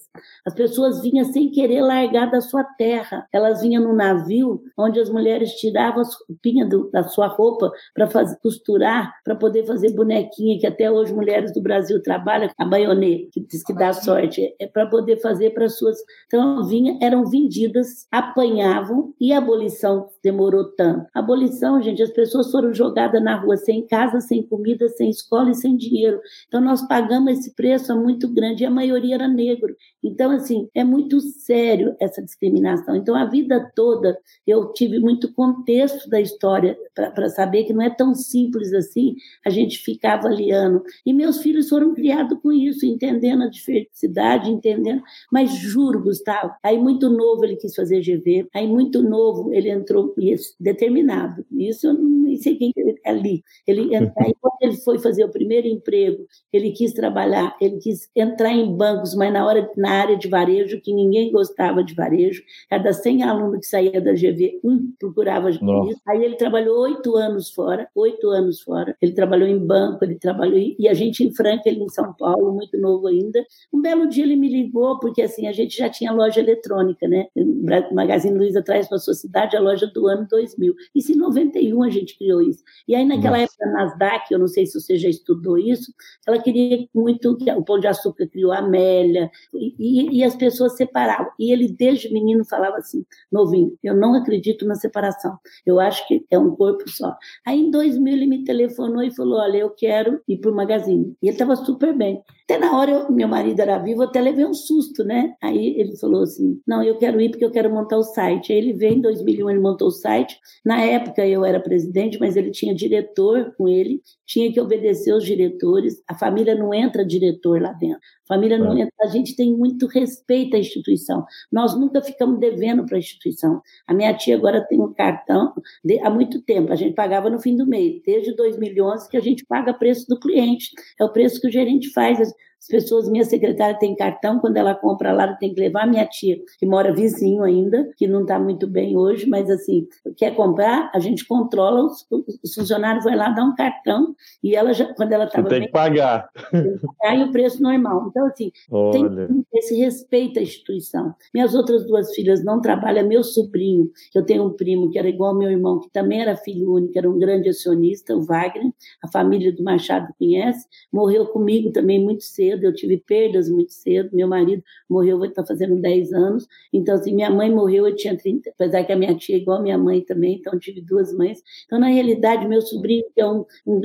As pessoas vinham sem querer largar da sua terra. Elas vinham no navio onde as mulheres tiravam as roupinhas da sua roupa para costurar, para poder fazer bonequinha, que até hoje mulheres do Brasil trabalham, a baionê, que diz que dá sorte, é para poder fazer para suas. Então, vinha, eram vendidas, apanhavam e a abolição demorou tanto. A abolição, gente, as pessoas foram jogadas na rua sem casa, sem comida, sem escola e sem dinheiro. Então, nós pagamos esse preço muito grande e a maioria era negro. Então, assim, é muito sério essa discriminação. Então, a vida toda eu tive muito contexto da história para saber que não é tão simples assim a gente ficar avaliando. E meus filhos foram criados com isso, entendendo a diversidade, entendendo. Mas juro, Gustavo, aí muito novo ele quis fazer GV, aí muito novo ele entrou, determinado. Isso eu não sei quem é ali. Ele <laughs> Aí, quando ele foi fazer o primeiro emprego, ele quis trabalhar, ele quis entrar em bancos, mas na, hora, na área de varejo, que ninguém gostava de varejo. Cada 100 alunos que saía da GV, um procurava isso. Aí ele trabalhou oito anos fora, oito anos fora. Ele trabalhou em banco, ele trabalhou... E a gente em Franca, ele em São Paulo, muito novo ainda. Um belo dia ele me ligou, porque assim, a gente já tinha loja eletrônica, né? O Magazine Luiza traz para a sua cidade a loja do ano 2000. Isso em 91 a gente criou isso. E aí naquela Nossa. época, nas Nasdaq, eu não sei se você já estudou isso, ela queria muito o Pão de Açúcar criou a Amélia, e, e, as pessoas separavam. E ele, desde menino, falava assim, novinho, eu não acredito na separação. Eu acho que é um corpo corpo só. Aí em 2000 ele me telefonou e falou: Olha, eu quero ir para o Magazine. E ele estava super bem. Até na hora, eu, meu marido era vivo, até levei um susto, né? Aí ele falou assim: Não, eu quero ir porque eu quero montar o site. Aí ele veio em 2001, ele montou o site. Na época eu era presidente, mas ele tinha diretor com ele, tinha que obedecer os diretores. A família não entra diretor lá dentro. A família não é. entra. A gente tem muito respeito à instituição. Nós nunca ficamos devendo para a instituição. A minha tia agora tem um cartão de, há muito tempo. A gente pagava no fim do mês, desde 2011 que a gente paga preço do cliente. É o preço que o gerente faz. As pessoas, minha secretária tem cartão, quando ela compra lá, ela tem que levar. Minha tia, que mora vizinho ainda, que não está muito bem hoje, mas assim, quer comprar, a gente controla, os, os funcionários vão lá dar um cartão e ela já, quando ela estava. Tem que pagar. <laughs> Aí o preço normal. Então, assim, Olha. tem esse respeito à instituição. Minhas outras duas filhas não trabalham, meu sobrinho, que eu tenho um primo que era igual ao meu irmão, que também era filho único, era um grande acionista, o Wagner, a família do Machado conhece, morreu comigo também muito cedo cedo, eu tive perdas muito cedo. Meu marido morreu, vai estar fazendo 10 anos. Então, assim, minha mãe morreu, eu tinha 30, apesar que a minha tia é igual a minha mãe também, então tive duas mães. Então, na realidade, meu sobrinho, que é um, um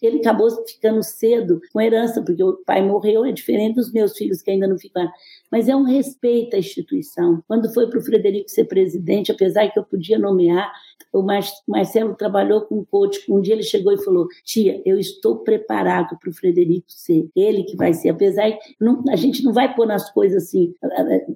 ele acabou ficando cedo com herança, porque o pai morreu, é diferente dos meus filhos que ainda não ficaram. Mas é um respeito à instituição. Quando foi para o Frederico ser presidente, apesar que eu podia nomear, o Marcelo trabalhou com o coach. Um dia ele chegou e falou: Tia, eu estou preparado para o Frederico ser. Ele que vai ser. Apesar que não, a gente não vai pôr nas coisas assim,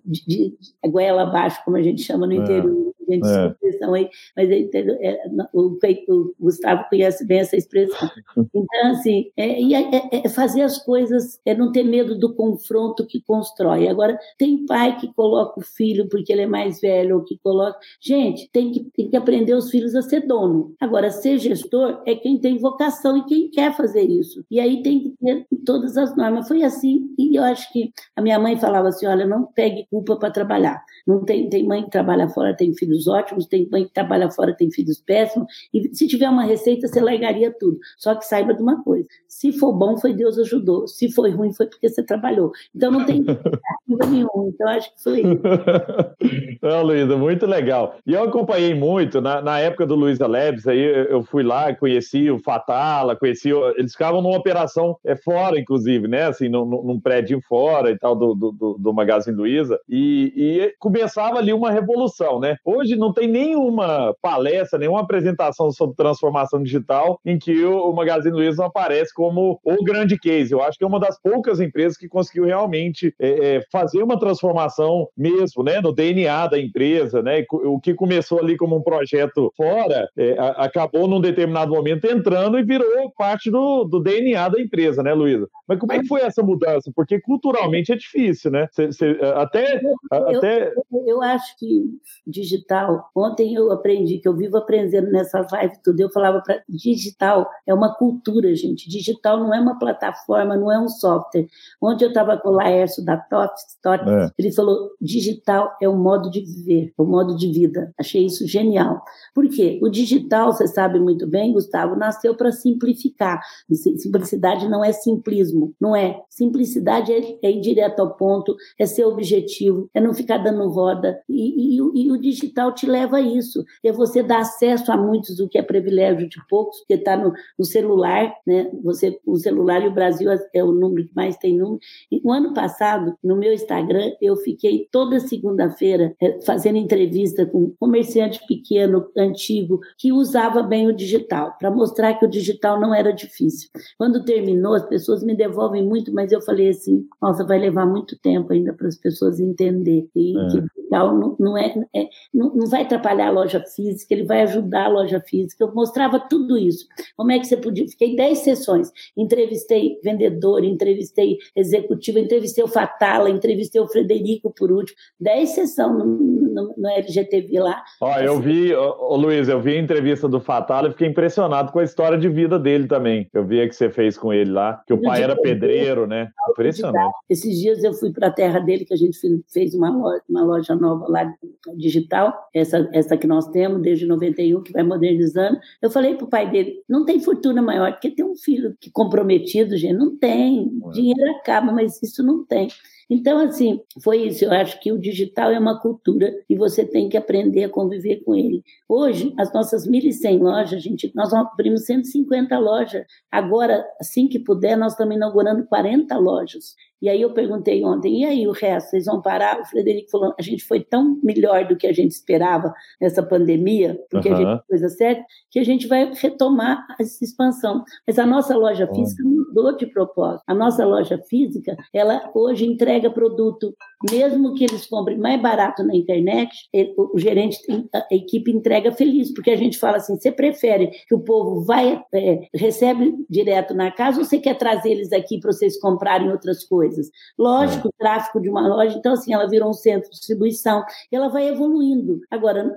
de, de, de goela abaixo, como a gente chama no é. interior gente é. expressão aí, mas ele, é, o, o, Gustavo conhece bem essa expressão. <laughs> Então, assim, é, é, é, fazer as coisas, é não ter medo do confronto que constrói. Agora, tem pai que coloca o filho porque ele é mais velho, ou que coloca. Gente, tem que, tem que aprender os filhos a ser dono. Agora, ser gestor é quem tem vocação e quem quer fazer isso. E aí tem que ter todas as normas. Foi assim, e eu acho que a minha mãe falava assim: olha, não pegue culpa para trabalhar. Não tem, tem mãe que trabalha fora, tem filhos filhos ótimos, tem mãe que trabalha fora, tem filhos péssimos, e se tiver uma receita, você largaria tudo. Só que saiba de uma coisa: se for bom, foi Deus ajudou, se foi ruim, foi porque você trabalhou. Então não tem <laughs> nenhum. Então acho que foi isso. <laughs> Não, Luísa, muito legal. E eu acompanhei muito, na, na época do Luísa Leves, aí eu fui lá, conheci o Fatala, conheci. Eles ficavam numa operação é, fora, inclusive, né? Assim, num, num prédio fora e tal, do, do, do Magazine Luiza, e, e começava ali uma revolução, né? Hoje hoje não tem nenhuma palestra, nenhuma apresentação sobre transformação digital em que o, Magazine Luiza aparece como o grande case. Eu acho que é uma das poucas empresas que conseguiu realmente é, é, fazer uma transformação mesmo, né, no DNA da empresa, né? O que começou ali como um projeto fora, é, acabou num determinado momento entrando e virou parte do, do DNA da empresa, né, Luísa? Mas como é que foi essa mudança? Porque culturalmente é difícil, né? Cê, cê, até, eu, até... Eu, eu acho que digital digital. Ontem eu aprendi, que eu vivo aprendendo nessa live tudo, eu falava para digital é uma cultura, gente. Digital não é uma plataforma, não é um software. Ontem eu estava com o Laércio da TOTS, é. ele falou, digital é um modo de viver, é um modo de vida. Achei isso genial. Por quê? O digital, você sabe muito bem, Gustavo, nasceu para simplificar. Simplicidade não é simplismo, não é. Simplicidade é, é ir direto ao ponto, é ser objetivo, é não ficar dando roda. E, e, e o digital digital te leva a isso. É você dar acesso a muitos, o que é privilégio de poucos, porque está no, no, celular, né? Você, o celular e o Brasil é, é o número que mais tem número. E o ano passado, no meu Instagram, eu fiquei toda segunda-feira é, fazendo entrevista com um comerciante pequeno, antigo, que usava bem o digital, para mostrar que o digital não era difícil. Quando terminou, as pessoas me devolvem muito, mas eu falei assim: nossa, vai levar muito tempo ainda para as pessoas entenderem que é. que digital não, não é, é não, não vai atrapalhar a loja física, ele vai ajudar a loja física. Eu mostrava tudo isso. Como é que você podia? Fiquei 10 sessões, entrevistei vendedor, entrevistei executivo, entrevistei o Fatala, entrevistei o Frederico por último. 10 sessões no, no, no LGTV lá. Ó, eu vi, ô, Luiz, eu vi a entrevista do Fatala e fiquei impressionado com a história de vida dele também. Eu vi a que você fez com ele lá, que o pai era pedreiro, né? Impressionante. Esses dias eu fui para a terra dele, que a gente fez uma loja, uma loja nova lá digital, essa, essa que nós temos desde 91, que vai modernizando. Eu falei para o pai dele: não tem fortuna maior do que ter um filho que comprometido, gente. Não tem. Dinheiro acaba, mas isso não tem. Então, assim, foi isso. Eu acho que o digital é uma cultura e você tem que aprender a conviver com ele. Hoje, as nossas 1.100 lojas, gente, nós abrimos 150 lojas. Agora, assim que puder, nós estamos inaugurando 40 lojas. E aí eu perguntei ontem, e aí o resto, vocês vão parar? O Frederico falou, a gente foi tão melhor do que a gente esperava nessa pandemia, porque uhum. a gente fez a sério, que a gente vai retomar essa expansão. Mas a nossa loja física mudou de propósito. A nossa loja física, ela hoje entrega produto, mesmo que eles comprem mais barato na internet, ele, o, gerente, a equipe entrega feliz, porque a gente fala assim, você prefere que o povo vai, é, recebe direto na casa ou você quer trazer eles aqui para vocês comprarem outras coisas? Lógico, é. o tráfico de uma loja, então assim, ela virou um centro de distribuição, ela vai evoluindo. Agora,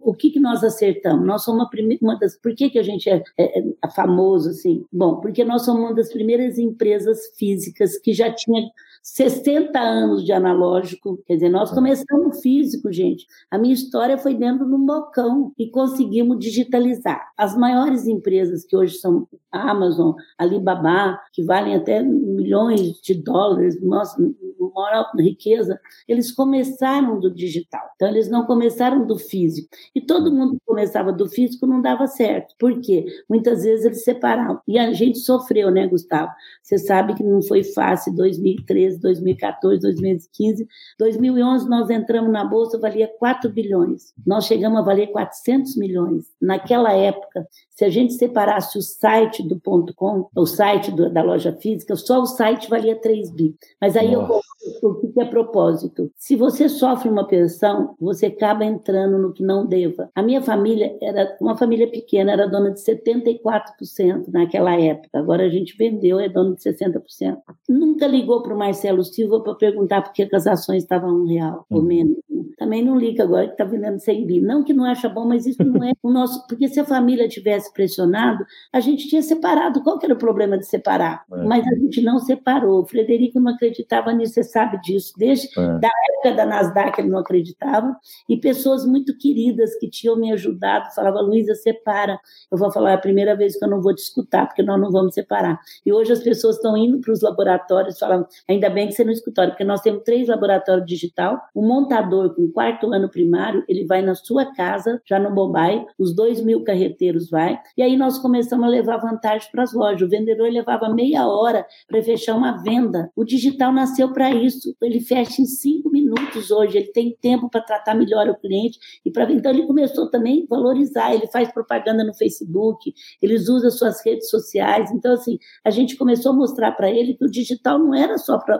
o que, que nós acertamos? Nós somos uma, primeira, uma das. Por que, que a gente é, é, é famoso assim? Bom, porque nós somos uma das primeiras empresas físicas que já tinha 60 anos de analógico. Quer dizer, nós começamos físico, gente. A minha história foi dentro de um balcão e conseguimos digitalizar. As maiores empresas que hoje são a Amazon, Alibaba, que valem até milhões de dólares, nossa, maior riqueza, eles começaram do digital. Então, eles não começaram do físico. E todo mundo que começava do físico não dava certo. Por quê? Muitas vezes eles separavam. E a gente sofreu, né, Gustavo? Você sabe que não foi fácil 2013, 2014, 2015. 2011 nós entramos na bolsa, valia 4 bilhões. Nós chegamos a valer 400 milhões. Naquela época, se a gente separasse o site do ponto .com, o site do, da loja física, só o site valia 3 bi. Mas aí Nossa. eu o que é propósito? Se você sofre uma pensão, você acaba entrando no que não deva. A minha família era uma família pequena, era dona de 74% naquela época. Agora a gente vendeu, é dona de 60%. Nunca ligou para o Marcelo Silva para perguntar por que as ações estavam um real ou uhum. menos. Também não liga agora que está vendendo 100 bi. Não que não acha bom, mas isso não é o nosso. Porque se a família tivesse pressionado, a gente tinha separado. Qual que era o problema de separar? É. Mas a gente não separou. O Frederico não acreditava nisso, você sabe disso. Desde é. da época da Nasdaq ele não acreditava. E pessoas muito queridas que tinham me ajudado falavam, Luísa, separa. Eu vou falar, é a primeira vez que eu não vou te escutar, porque nós não vamos separar. E hoje as pessoas estão indo para os laboratórios e falam, ainda bem que você não escutou, porque nós temos três laboratórios digital, um montador com quarto ano primário, ele vai na sua casa, já no Bombay, os dois mil carreteiros vai, e aí nós começamos a levar vantagem para as lojas. O vendedor levava meia hora para fechar uma venda. O digital nasceu para isso. Ele fecha em cinco minutos hoje, ele tem tempo para tratar melhor o cliente e para então ele começou também a valorizar. Ele faz propaganda no Facebook, eles usam suas redes sociais. Então assim, a gente começou a mostrar para ele que o digital não era só para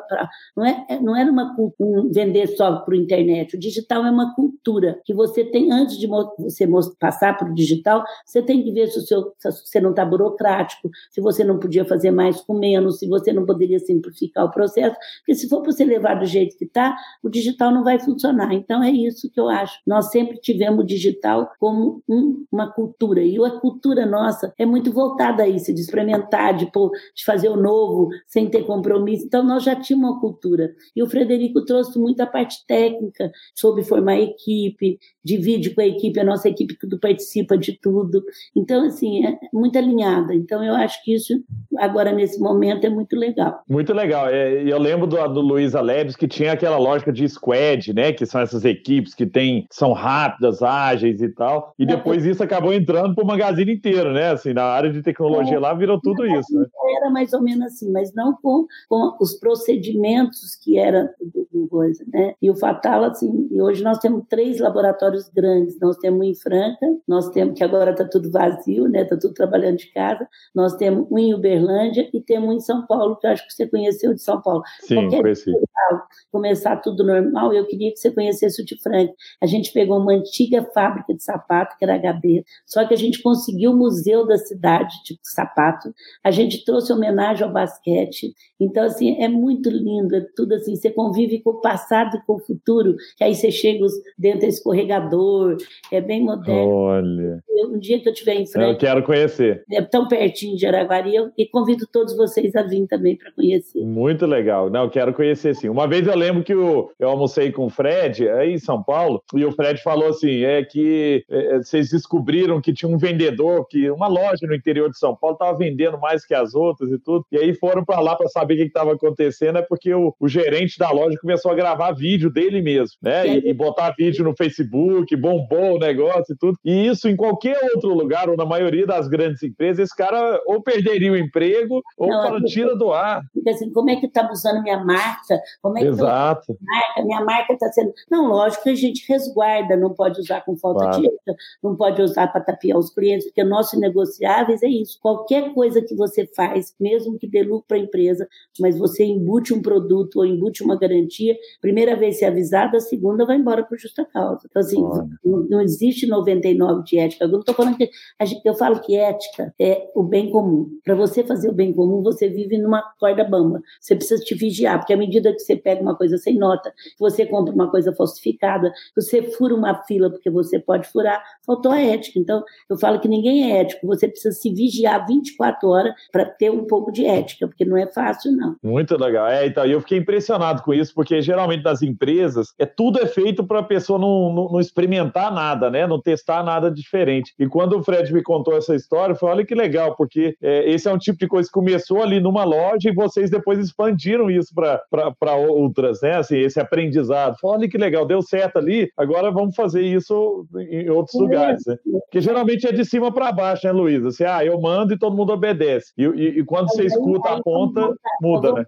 não é não era uma um, vender só para o internet. O digital é uma cultura que você tem, antes de você passar para o digital, você tem que ver se, o seu, se você não está burocrático, se você não podia fazer mais com menos, se você não poderia simplificar o processo, porque se for para você levar do jeito que está, o digital não vai funcionar. Então é isso que eu acho. Nós sempre tivemos o digital como um, uma cultura, e a cultura nossa é muito voltada a isso, de experimentar, de, de fazer o novo, sem ter compromisso. Então nós já tínhamos uma cultura. E o Frederico trouxe muita parte técnica, soube formar equipe, divide com a equipe, a nossa equipe tudo participa de tudo. Então, assim, é muito alinhada. Então, eu acho que isso, agora, nesse momento, é muito legal. Muito legal. É, eu lembro do, do Luiz Aleves que tinha aquela lógica de squad, né? Que são essas equipes que tem, são rápidas, ágeis e tal. E depois isso acabou entrando para o magazine inteiro, né? Assim, na área de tecnologia é, lá virou tudo isso. Né? Era mais ou menos assim, mas não com, com os procedimentos que era do, do coisa, né? E o fatal, assim, e hoje nós temos três laboratórios grandes. Nós temos um em Franca, nós temos que agora está tudo vazio, né? Está tudo trabalhando de casa. Nós temos um em Uberlândia e temos um em São Paulo, que eu acho que você conheceu de São Paulo. Sim, Qualquer conheci. Começar tudo normal, eu queria que você conhecesse o de Franca. A gente pegou uma antiga fábrica de sapato, que era HB, só que a gente conseguiu o museu da cidade de sapato. A gente trouxe homenagem ao basquete. Então, assim, é muito lindo, é tudo assim. Você convive com o passado e com o futuro, que aí você chega dentro do escorregador, é bem moderno. Olha. um dia que eu estiver em Franca. Eu quero conhecer. É tão pertinho de Araguari, eu, e convido todos vocês a vir também para conhecer. Muito legal. Não, eu quero conhecer sim. Uma vez eu lembro que eu, eu almocei com o Fred, aí em São Paulo, e o Fred falou assim: é que é, é vocês descobriram que tinha um vendedor, que uma loja no interior de São Paulo estava vendendo mais que as outras e tudo. E aí foram para lá para saber o que estava acontecendo, é porque o, o, gerente da loja começou a gravar vídeo dele mesmo, né? E, e botar vídeo no Facebook, bombou o negócio e tudo. E isso em qualquer outro lugar, ou na maioria das grandes empresas, esse cara ou perderia o emprego ou Não, fala, tira do ar. Assim, como é que está usando minha marca? Como é que Exato. Marca? Minha marca está sendo. Não, lógico que a gente resguarda, não pode usar com falta claro. de ética, não pode usar para tapiar os clientes, porque nosso negociáveis é isso. Qualquer coisa que você faz, mesmo que dê lucro para a empresa, mas você embute um produto ou embute uma garantia, primeira vez ser avisado, a segunda vai embora por justa causa. Então, assim, não, não, existe 99 de ética. Eu não estou falando que. Gente, eu falo que ética é o bem comum. Para você fazer o bem comum, você vive numa corda bamba. Você precisa te vigiar, porque à medida que você pega uma coisa sem nota, você compra uma coisa falsificada, você fura uma fila porque você pode furar, faltou a ética. Então, eu falo que ninguém é ético, você precisa se vigiar 24 horas para ter um pouco de ética, porque não é fácil, não. Muito legal. É, então, eu fiquei impressionado com isso, porque geralmente nas empresas, é tudo é feito para a pessoa não, não, não, experimentar nada, né? Não testar nada diferente. E quando o Fred me contou essa história, eu falei, olha que legal, porque é, esse é um tipo de coisa que começou ali numa loja e vocês depois expandiram isso para outras, né? Assim, esse aprendizado. Falei, olha que legal, deu certo ali, agora vamos fazer isso em outros é. lugares, né? Porque geralmente é de cima para baixo, né, Luísa? Assim, ah, eu mando e todo mundo obedece. E, e, e quando você escuta a ponta, muda, né?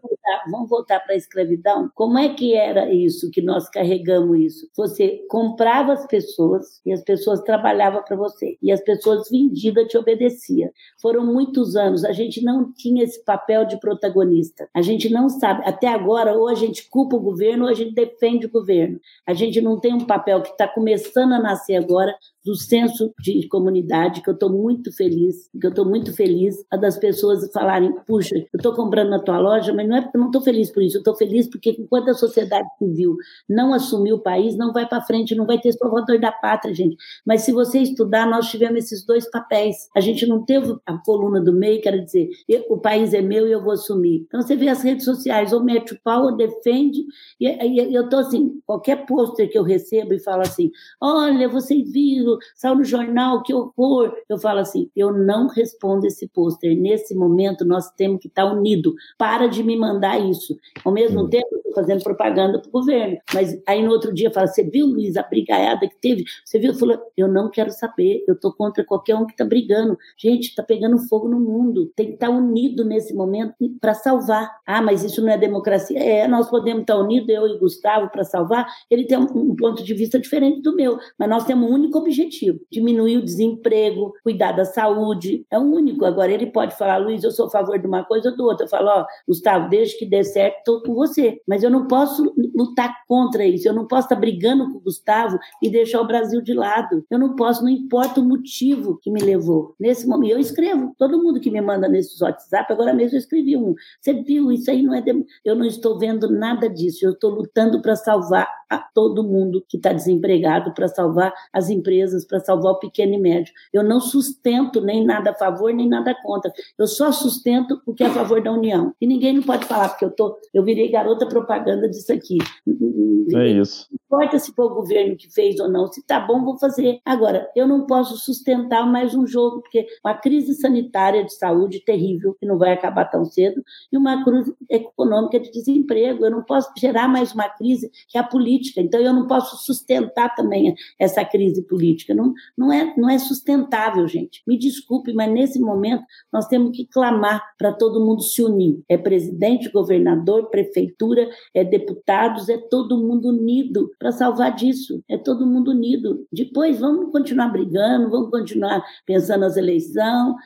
Vamos voltar para a escravidão. Como é que era isso, que nós carregamos isso? Você comprava as pessoas e as pessoas trabalhavam para você. E as pessoas vendidas te obedeciam. Foram muitos anos. A gente não tinha esse papel de protagonista. A gente não sabe. Até agora, ou a gente culpa o governo ou a gente defende o governo. A gente não tem um papel que está começando a nascer agora do senso de comunidade, que eu estou muito feliz, que eu estou muito feliz a das pessoas falarem, puxa, eu estou comprando na tua loja, mas não é, eu não estou feliz por isso, eu estou feliz porque enquanto a sociedade civil não assumir o país, não vai para frente, não vai ter salvador da pátria, gente. Mas se você estudar, nós tivemos esses dois papéis. A gente não teve a coluna do meio, quer dizer, o país é meu e eu vou assumir. Então você vê as redes sociais, ou mete o pau, ou defende, e, e eu estou assim, qualquer pôster que eu recebo e falo assim, olha, vocês viram saiu no jornal, que horror. Eu falo assim, eu não respondo esse pôster. Nesse momento, nós temos que estar unidos. Para de me mandar isso. Ao mesmo hum. tempo, eu estou fazendo propaganda para o governo. Mas aí no outro dia fala, você viu, Luiz, a brigaiada que teve? Você viu? Falou, eu não quero saber. Eu estou contra qualquer um que está brigando. Gente, está pegando fogo no mundo. Tem que estar unido nesse momento para salvar. Ah, mas isso não é democracia? É, nós podemos estar unidos, eu e Gustavo, para salvar. Ele tem um, um ponto de vista diferente do meu, mas nós temos um único objetivo objetivo: diminuir o desemprego, cuidar da saúde. É o único. Agora, ele pode falar, Luiz, eu sou a favor de uma coisa ou do outro. Eu falo, ó, Gustavo, desde que dê certo, estou com você. Mas eu não posso lutar contra isso. Eu não posso estar brigando com o Gustavo e deixar o Brasil de lado. Eu não posso, não importa o motivo que me levou. Nesse momento, eu escrevo. Todo mundo que me manda nesses WhatsApp, agora mesmo eu escrevi um. Você viu, isso aí não é. Eu não estou vendo nada disso. Eu estou lutando para salvar a todo mundo que está desempregado, para salvar as empresas, para salvar o pequeno e médio. Eu não sustento nem nada a favor, nem nada contra. Eu só sustento o que é a favor da União. E ninguém não pode falar, porque eu, tô, eu virei garota propaganda disso aqui. É isso. Não importa se foi o governo que fez ou não. Se tá bom, vou fazer. Agora, eu não posso sustentar mais um jogo, porque uma crise sanitária de saúde terrível, que não vai acabar tão cedo, e uma crise econômica de desemprego. Eu não posso gerar mais uma crise que é a política. Então, eu não posso sustentar também essa crise política. Não, não, é, não é sustentável, gente. Me desculpe, mas nesse momento nós temos que clamar para todo mundo se unir. É presidente, governador, prefeitura, é deputados, é todo mundo unido para salvar disso. É todo mundo unido. Depois, vamos continuar brigando, vamos continuar pensando nas eleições.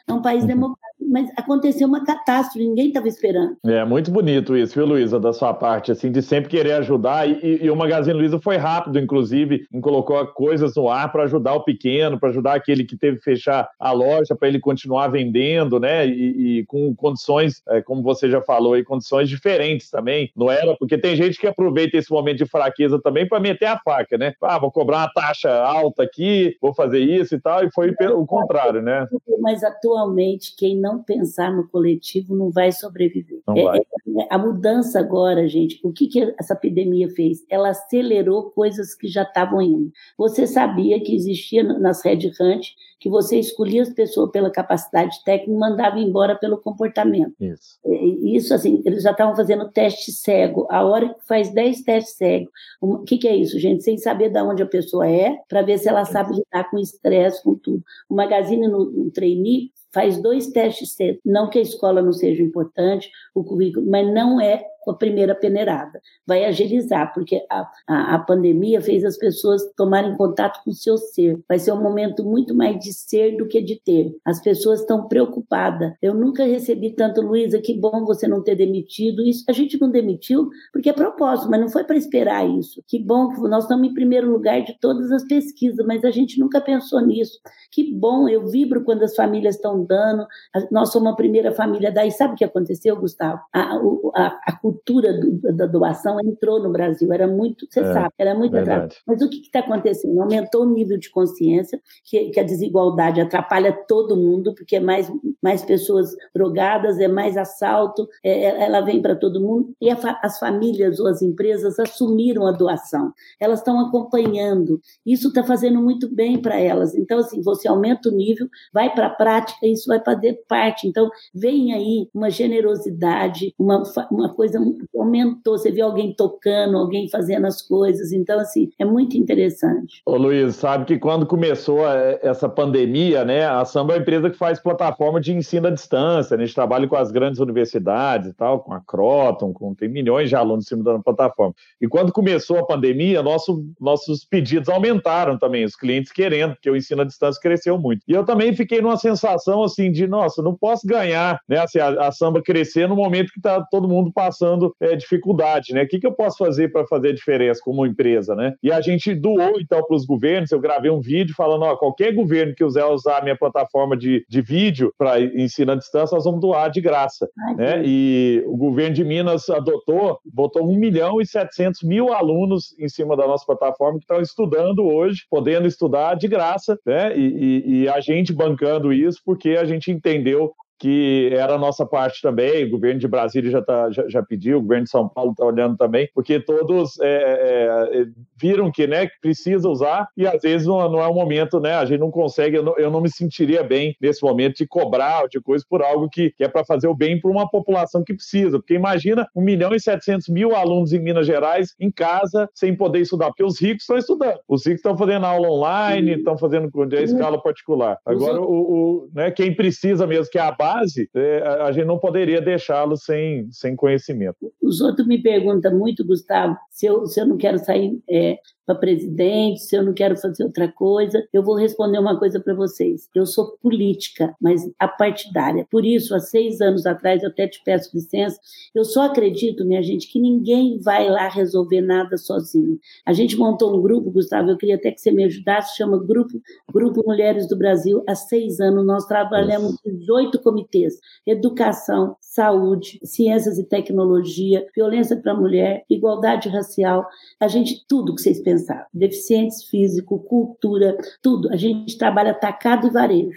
É um país uhum. democrático mas aconteceu uma catástrofe, ninguém estava esperando. É muito bonito isso, viu, Luísa, da sua parte, assim, de sempre querer ajudar. E, e o Magazine Luiza foi rápido, inclusive, em colocou coisas no ar para ajudar o pequeno, para ajudar aquele que teve que fechar a loja, para ele continuar vendendo, né? E, e com condições, é, como você já falou, e condições diferentes também. Não era, porque tem gente que aproveita esse momento de fraqueza também para meter a faca, né? Ah, vou cobrar uma taxa alta aqui, vou fazer isso e tal, e foi o contrário, né? Mas atualmente, quem não não pensar no coletivo não vai sobreviver. Não é, vai. É, a mudança agora, gente, o que, que essa epidemia fez? Ela acelerou coisas que já estavam indo. Você sabia que existia nas Red Hunt que você escolhia as pessoas pela capacidade técnica e mandava embora pelo comportamento. Isso. Isso, assim, eles já estavam fazendo teste cego. A hora que faz 10 testes cegos. O que, que é isso, gente? Sem saber de onde a pessoa é, para ver se ela sabe lidar com estresse, com tudo. O Magazine no, no trainee faz dois testes cegos. Não que a escola não seja importante, o currículo, mas não é com a primeira peneirada. Vai agilizar, porque a, a, a, pandemia fez as pessoas tomarem contato com o seu ser. Vai ser um momento muito mais de ser do que de ter. As pessoas estão preocupadas. Eu nunca recebi tanto, Luísa, que bom você não ter demitido. Isso a gente não demitiu porque é propósito, mas não foi para esperar isso. Que bom que nós estamos em primeiro lugar de todas as pesquisas, mas a gente nunca pensou nisso. Que bom, eu vibro quando as famílias estão dando. Nós somos a primeira família daí. Sabe o que aconteceu, Gustavo? A, a, a cultura do, da doação entrou no Brasil, era muito, você é, sabe, era muito atrás. Mas o que está acontecendo? Aumentou o nível de consciência, que, que, a desigualdade atrapalha todo mundo, porque é mais, mais pessoas drogadas, é mais assalto, é, é ela vem para todo mundo, e a, as famílias ou as empresas assumiram a doação, elas estão acompanhando, isso está fazendo muito bem para elas. Então, assim, você aumenta o nível, vai para a prática, isso vai fazer parte. Então, vem aí uma generosidade, uma, uma coisa aumentou. Você vê alguém tocando, alguém fazendo as coisas. Então, assim, é muito interessante. Ô, Luiz, sabe que quando começou essa pandemia, né, a Samba é uma empresa que faz plataforma de ensino à distância. Né? A gente trabalha com as grandes universidades e tal, com a Croton, com, tem milhões de alunos em cima da plataforma. E quando começou a pandemia, nosso, nossos pedidos aumentaram também, os clientes querendo, porque o ensino à distância cresceu muito. E eu também fiquei numa sensação assim de, nossa, não posso ganhar, né, assim, a, a Samba crescer no momento que está todo mundo passando é, dificuldade, né? O que, que eu posso fazer para fazer a diferença como empresa, né? E a gente doou, então, para os governos, eu gravei um vídeo falando, ó, qualquer governo que quiser usar a minha plataforma de, de vídeo para ensino à distância, nós vamos doar de graça, Ai, né? E o governo de Minas adotou, botou 1 milhão e 700 mil alunos em cima da nossa plataforma que estão estudando hoje, podendo estudar de graça, né? E, e, e a gente bancando isso porque a gente entendeu que era a nossa parte também, o governo de Brasília já, tá, já, já pediu, o governo de São Paulo está olhando também, porque todos é, é, é, viram que, né, precisa usar e às vezes não, não, é o momento, né, a gente não consegue, eu não, eu não me sentiria bem nesse momento de cobrar de coisa por algo que, que é para fazer o bem para uma população que precisa, porque imagina 1 milhão e 700 mil alunos em Minas Gerais em casa sem poder estudar, porque os ricos estão estudando, os ricos estão fazendo aula online, estão fazendo a escala particular. Agora, o, o, né, quem precisa mesmo, que é a base, é, a gente não poderia deixá-lo sem, sem conhecimento. Os outros me perguntam muito, Gustavo, se eu, se eu não quero sair é, para presidente, se eu não quero fazer outra coisa, eu vou responder uma coisa para vocês. Eu sou política, mas apartidária. Por isso, há seis anos atrás, eu até te peço licença, eu só acredito, minha gente, que ninguém vai lá resolver nada sozinho. A gente montou um grupo, Gustavo, eu queria até que você me ajudasse, chama Grupo, grupo Mulheres do Brasil. Há seis anos nós trabalhamos 18 comitês: educação, saúde, ciências e tecnologia, violência para a mulher, igualdade racial. A gente, tudo que vocês pensam pensar. Deficientes físico, cultura, tudo. A gente trabalha atacado e varejo.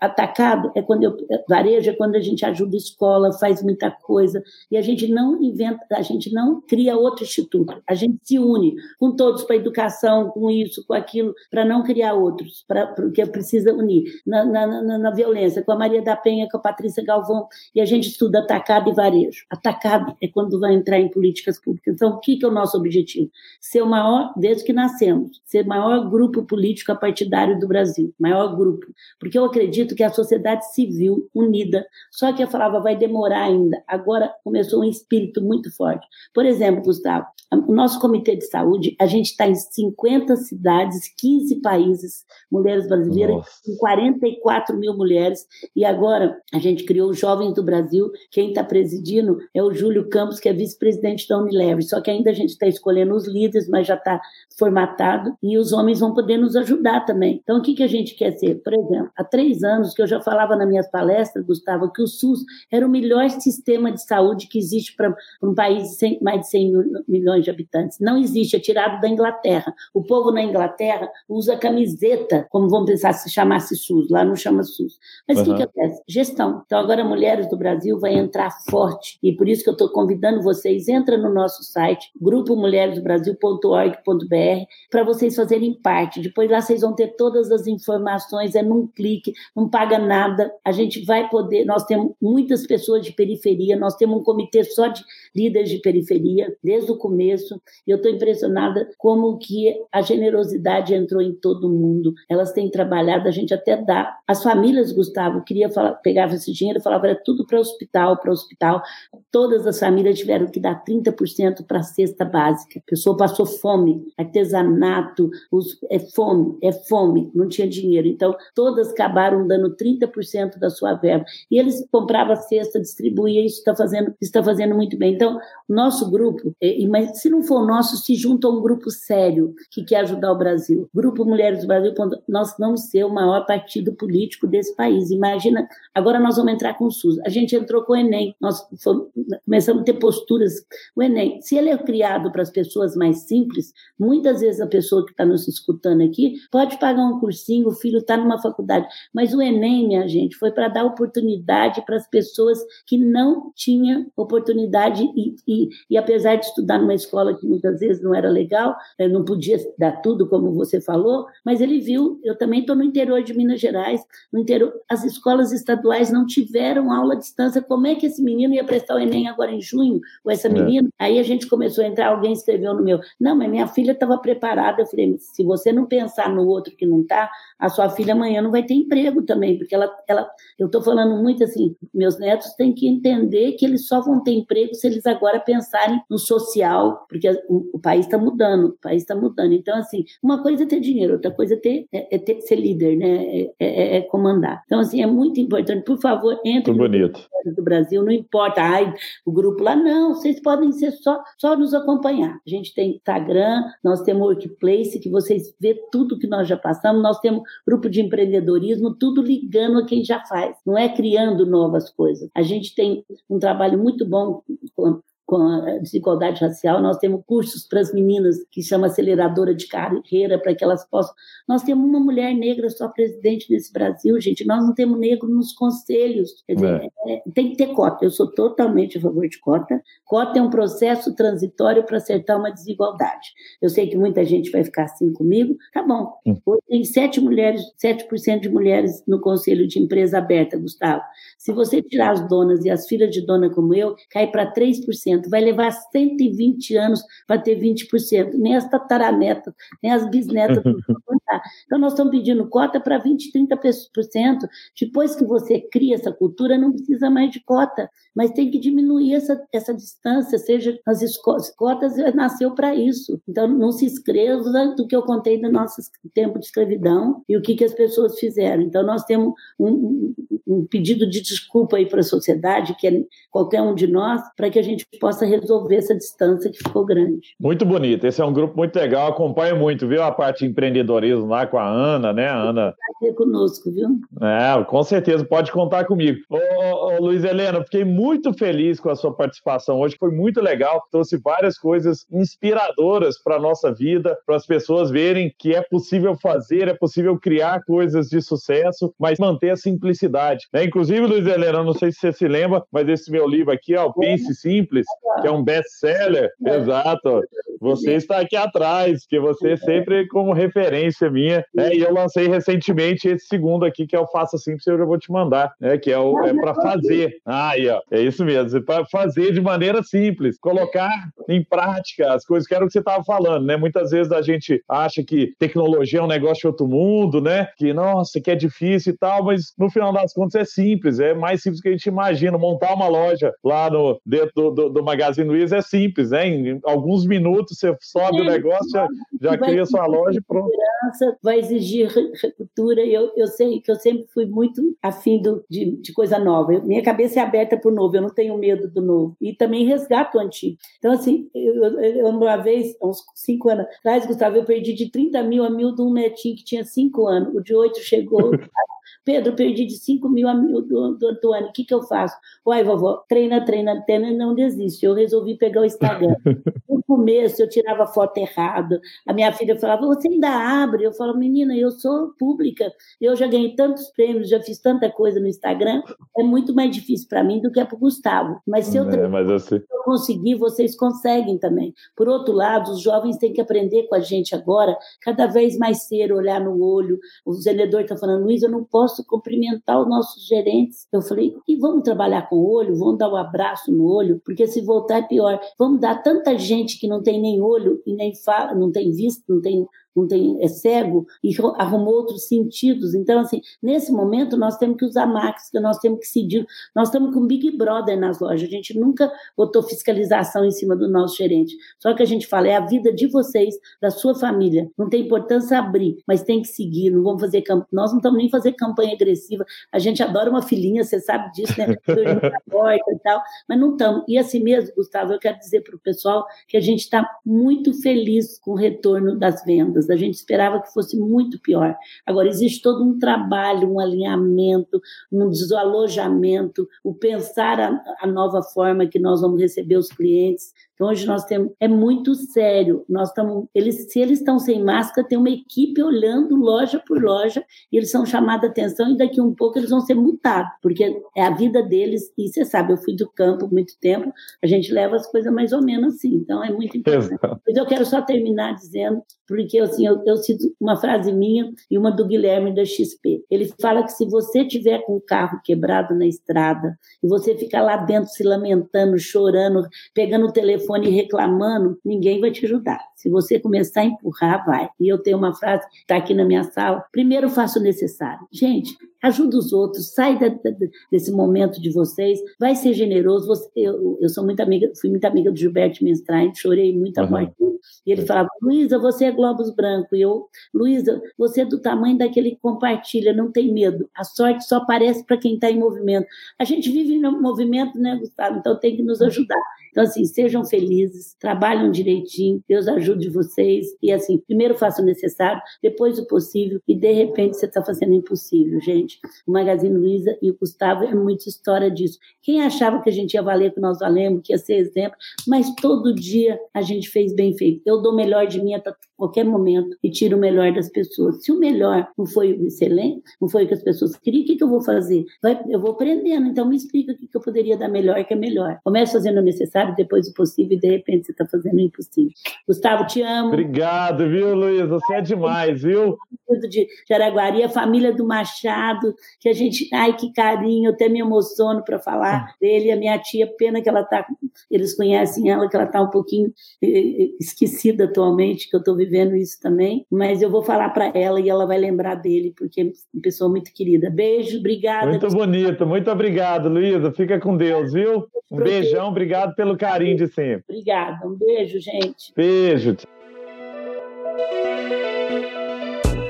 Atacado é quando eu, varejo é quando a gente ajuda a escola, faz muita coisa e a gente não inventa, a gente não cria outro instituto. A gente se une com todos para educação, com isso, com aquilo, para não criar outros, para porque precisa unir. Na, na, na, na, violência, com a Maria da Penha, com a Patrícia Galvão, e a gente estuda atacado e varejo. Atacado é quando vai entrar em políticas públicas. Então, o que, que é o nosso objetivo? Ser o maior, desde que nascemos, ser o maior grupo político partidário do Brasil, maior grupo. Porque eu acredito que a sociedade civil unida, só que eu falava, vai demorar ainda. Agora começou um espírito muito forte. Por exemplo, Gustavo, o nosso comitê de saúde, a gente está em 50 cidades, 15 países, mulheres brasileiras, com 44 mil mulheres, e agora a gente criou os Jovens do Brasil, quem está presidindo é o Júlio Campos, que é vice-presidente da Unilever. Só que ainda a gente está escolhendo os líderes, mas já está formatado e os homens vão poder nos ajudar também. Então, o que, que a gente quer ser? Por exemplo, há três anos que eu já falava nas minhas palestras, Gustavo, que o SUS era o melhor sistema de saúde que existe para um país de 100, mais de 100 milhões de habitantes. Não existe, é tirado da Inglaterra. O povo na Inglaterra usa camiseta, como vamos pensar se chamasse SUS, lá não chama SUS. Mas o uhum. que, que acontece? Gestão. Então, agora Mulheres do Brasil vai entrar forte, e por isso que eu estou convidando vocês, entra no nosso site, grupomulheresdobrasil.org.br, para vocês fazerem parte. Depois lá vocês vão ter todas as informações, é num clique, não paga nada. A gente vai poder, nós temos muitas pessoas de periferia, nós temos um comitê só de líderes de periferia, desde o começo, e eu estou impressionada como que a generosidade entrou em todo mundo. Elas têm trabalhado, a gente até dá. As famílias, Gustavo, queria falar, pegava esse dinheiro e falava, era tudo para hospital, para hospital. Todas as famílias tiveram que dar 30% para a cesta básica. A pessoa passou fome, artesanato, os, é fome, é fome, não tinha dinheiro. Então, todas acabaram dando 30% da sua verba. E eles compravam a cesta, distribuíam, isso está fazendo, está fazendo muito bem. Então, nosso grupo, mas se não for o nosso, se junta a um grupo sério que quer ajudar o Brasil. Grupo Mulheres do Brasil, nós vamos ser o maior partido político desse país. Imagina, agora nós vamos entrar com o SUS. A gente entrou com o Enem, nós fomos, começamos a ter posturas. O Enem, se ele é criado para as pessoas mais simples, muitas vezes a pessoa que está nos escutando aqui pode pagar um cursinho, o filho está numa faculdade, mas o Enem, minha gente, foi para dar oportunidade para as pessoas que não tinham oportunidade e, e, e, apesar de estudar numa escola que muitas vezes não era legal, né, não podia dar tudo, como você falou, mas ele viu, eu também estou no interior de Minas Gerais, no interior, as escolas estaduais não tiveram aula à distância, como é que esse menino ia prestar o Enem agora em junho, ou essa é. menina? É. Aí a gente começou a entrar, alguém escreveu no meu, não, mas minha filha estava preparada, eu falei, se você não pensar no outro que não está, a sua filha amanhã não vai ter emprego também, porque ela, ela eu estou falando muito assim, meus netos têm que entender que eles só vão ter emprego se eles agora pensarem no social, porque o, o país está mudando, o país está mudando. Então, assim, uma coisa é ter dinheiro, outra coisa é ter, é, é ter ser líder, né? É, é, é, comandar. Então, assim, é muito importante. Por favor, entre no bonito. do Brasil, não importa, ai, o grupo lá, não, vocês podem ser só, só nos acompanhar. A gente tem Instagram, nós temos Workplace, que vocês vê tudo que nós já passamos, nós temos grupo de empreendedorismo, tudo ligando a quem já faz, não é criando novas coisas. A gente tem um trabalho muito bom com a desigualdade racial, nós temos cursos para as meninas que chama aceleradora de carreira para que elas possam. Nós temos uma mulher negra só presidente nesse Brasil, gente. Nós não temos negro nos conselhos. Quer dizer, é. É, tem que ter cota. Eu sou totalmente a favor de cota. Cota é um processo transitório para acertar uma desigualdade. Eu sei que muita gente vai ficar assim comigo. Tá bom. Hum. Hoje tem sete mulheres, 7% de mulheres no conselho de empresa aberta, Gustavo. Se você tirar as donas e as filhas de dona como eu, cai para 3% vai levar 120 anos para ter 20%. Nem as tataranetas, nem as bisnetas <laughs> Então, nós estamos pedindo cota para 20%, 30%. Depois que você cria essa cultura, não precisa mais de cota, mas tem que diminuir essa, essa distância, seja as escolas, cotas nasceu para isso. Então, não se escreva do que eu contei do nosso tempo de escravidão e o que, que as pessoas fizeram. Então, nós temos um, um pedido de desculpa aí para a sociedade, que é qualquer um de nós, para que a gente possa resolver essa distância que ficou grande. Muito bonito. Esse é um grupo muito legal. Acompanho muito, viu? A parte de empreendedorismo lá com a Ana, né? Ana. Prazer conosco, viu? É, com certeza. Pode contar comigo. Ô, ô, ô, Luiz Helena, fiquei muito feliz com a sua participação hoje. Foi muito legal. Trouxe várias coisas inspiradoras para a nossa vida, para as pessoas verem que é possível fazer, é possível criar coisas de sucesso, mas manter a simplicidade. Né? Inclusive, Luiz Helena, não sei se você se lembra, mas esse meu livro aqui, ó, Pense Simples, que é um best-seller, é. exato. Você está aqui atrás, que você é sempre como referência minha, né? E eu lancei recentemente esse segundo aqui, que é o Faça Simples, eu já vou te mandar, né? Que é o é para fazer. Ah, aí, ó, é isso mesmo, para fazer de maneira simples, colocar em prática as coisas que era o que você estava falando, né? Muitas vezes a gente acha que tecnologia é um negócio de outro mundo, né? Que nossa, que é difícil e tal, mas no final das contas é simples, é mais simples que a gente imagina. Montar uma loja lá no dentro do, do, do Magazine Luiza é simples, né? Em alguns minutos você sobe o negócio, já, já cria sua loja e pronto. Vai exigir cultura. Eu, eu sei que eu sempre fui muito afim do, de, de coisa nova. Eu, minha cabeça é aberta para o novo, eu não tenho medo do novo. E também resgato o antigo. Então, assim, eu, eu uma vez, uns cinco anos atrás, Gustavo, eu perdi de 30 mil a mil de um netinho que tinha cinco anos. O de oito chegou. <laughs> Pedro, perdi de 5 mil a mil do, do Antônio, o que, que eu faço? Uai, vovó, treina, treina, treina não desiste. Eu resolvi pegar o Instagram. <laughs> Começo, eu tirava foto errada. A minha filha falava, você ainda abre? Eu falo, menina, eu sou pública. Eu já ganhei tantos prêmios, já fiz tanta coisa no Instagram. É muito mais difícil para mim do que é para o Gustavo. Mas se eu, é, mas eu, sei. eu conseguir, vocês conseguem também. Por outro lado, os jovens têm que aprender com a gente agora, cada vez mais cedo, olhar no olho. O vendedor está falando, Luiz, eu não posso cumprimentar os nossos gerentes. Eu falei, e vamos trabalhar com o olho, vamos dar um abraço no olho, porque se voltar é pior. Vamos dar tanta gente que não tem nem olho e nem fala, não tem vista, não tem não tem, é cego e arrumou outros sentidos. Então, assim, nesse momento nós temos que usar máscara, nós temos que seguir, nós estamos com Big Brother nas lojas, a gente nunca botou fiscalização em cima do nosso gerente. Só que a gente fala, é a vida de vocês, da sua família. Não tem importância abrir, mas tem que seguir, não vamos fazer campanha, nós não estamos nem fazer campanha agressiva, a gente adora uma filhinha, você sabe disso, né? <laughs> porta e tal, mas não estamos. E assim mesmo, Gustavo, eu quero dizer para o pessoal que a gente está muito feliz com o retorno das vendas a gente esperava que fosse muito pior. Agora, existe todo um trabalho, um alinhamento, um desalojamento, o pensar a, a nova forma que nós vamos receber os clientes, então, hoje nós temos. É muito sério. Nós estamos. Eles, se eles estão sem máscara, tem uma equipe olhando loja por loja e eles são chamados a atenção e daqui um pouco eles vão ser multados, porque é a vida deles. E você sabe, eu fui do campo muito tempo, a gente leva as coisas mais ou menos assim. Então, é muito <laughs> importante. Mas eu quero só terminar dizendo, porque assim, eu, eu cito uma frase minha e uma do Guilherme da XP. Ele fala que se você tiver com o carro quebrado na estrada e você ficar lá dentro se lamentando, chorando, pegando o telefone, telefone reclamando, ninguém vai te ajudar. Se você começar a empurrar, vai. E eu tenho uma frase que está aqui na minha sala: primeiro faça o necessário. Gente, ajuda os outros, sai da, da, desse momento de vocês, vai ser generoso. Você, eu, eu sou muito amiga, fui muito amiga do Gilberto Menstrain, chorei muito a uhum. morte dele. E ele falava: Luísa, você é Globos Branco. E eu, Luísa, você é do tamanho daquele que compartilha, não tem medo. A sorte só aparece para quem está em movimento. A gente vive no movimento, né, Gustavo? Então tem que nos ajudar. Então, assim, sejam felizes, trabalhem direitinho, Deus ajude vocês. E, assim, primeiro faça o necessário, depois o possível, e de repente você está fazendo o impossível, gente. O Magazine Luiza e o Gustavo é muita história disso. Quem achava que a gente ia valer que nós valemos, que ia ser exemplo, mas todo dia a gente fez bem feito. Eu dou o melhor de mim a qualquer momento e tiro o melhor das pessoas. Se o melhor não foi o excelente, não foi o que as pessoas queriam, o que, que eu vou fazer? Vai, eu vou aprendendo, então me explica o que, que eu poderia dar melhor que é melhor. Comece fazendo o necessário depois o possível, e de repente você está fazendo o impossível. Gustavo, te amo. Obrigado, viu, Luiz? Você é demais, viu? De Jaraguari, a família do Machado, que a gente, ai, que carinho, eu até me emociono para falar dele. A minha tia, pena que ela tá, eles conhecem ela, que ela está um pouquinho eh, eh, esquecida atualmente, que eu estou vivendo isso também, mas eu vou falar para ela e ela vai lembrar dele, porque é uma pessoa muito querida. Beijo, obrigada. Muito bonito, muito obrigado, Luísa. Fica com Deus, viu? Um beijão, obrigado pelo carinho de sempre. Obrigada, um beijo, gente. Beijo.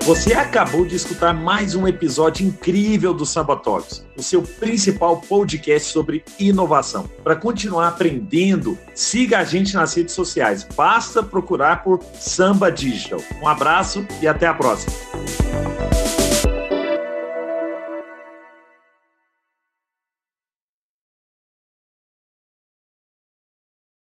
Você acabou de escutar mais um episódio incrível do Samba Talks, o seu principal podcast sobre inovação. Para continuar aprendendo, siga a gente nas redes sociais. Basta procurar por Samba Digital. Um abraço e até a próxima.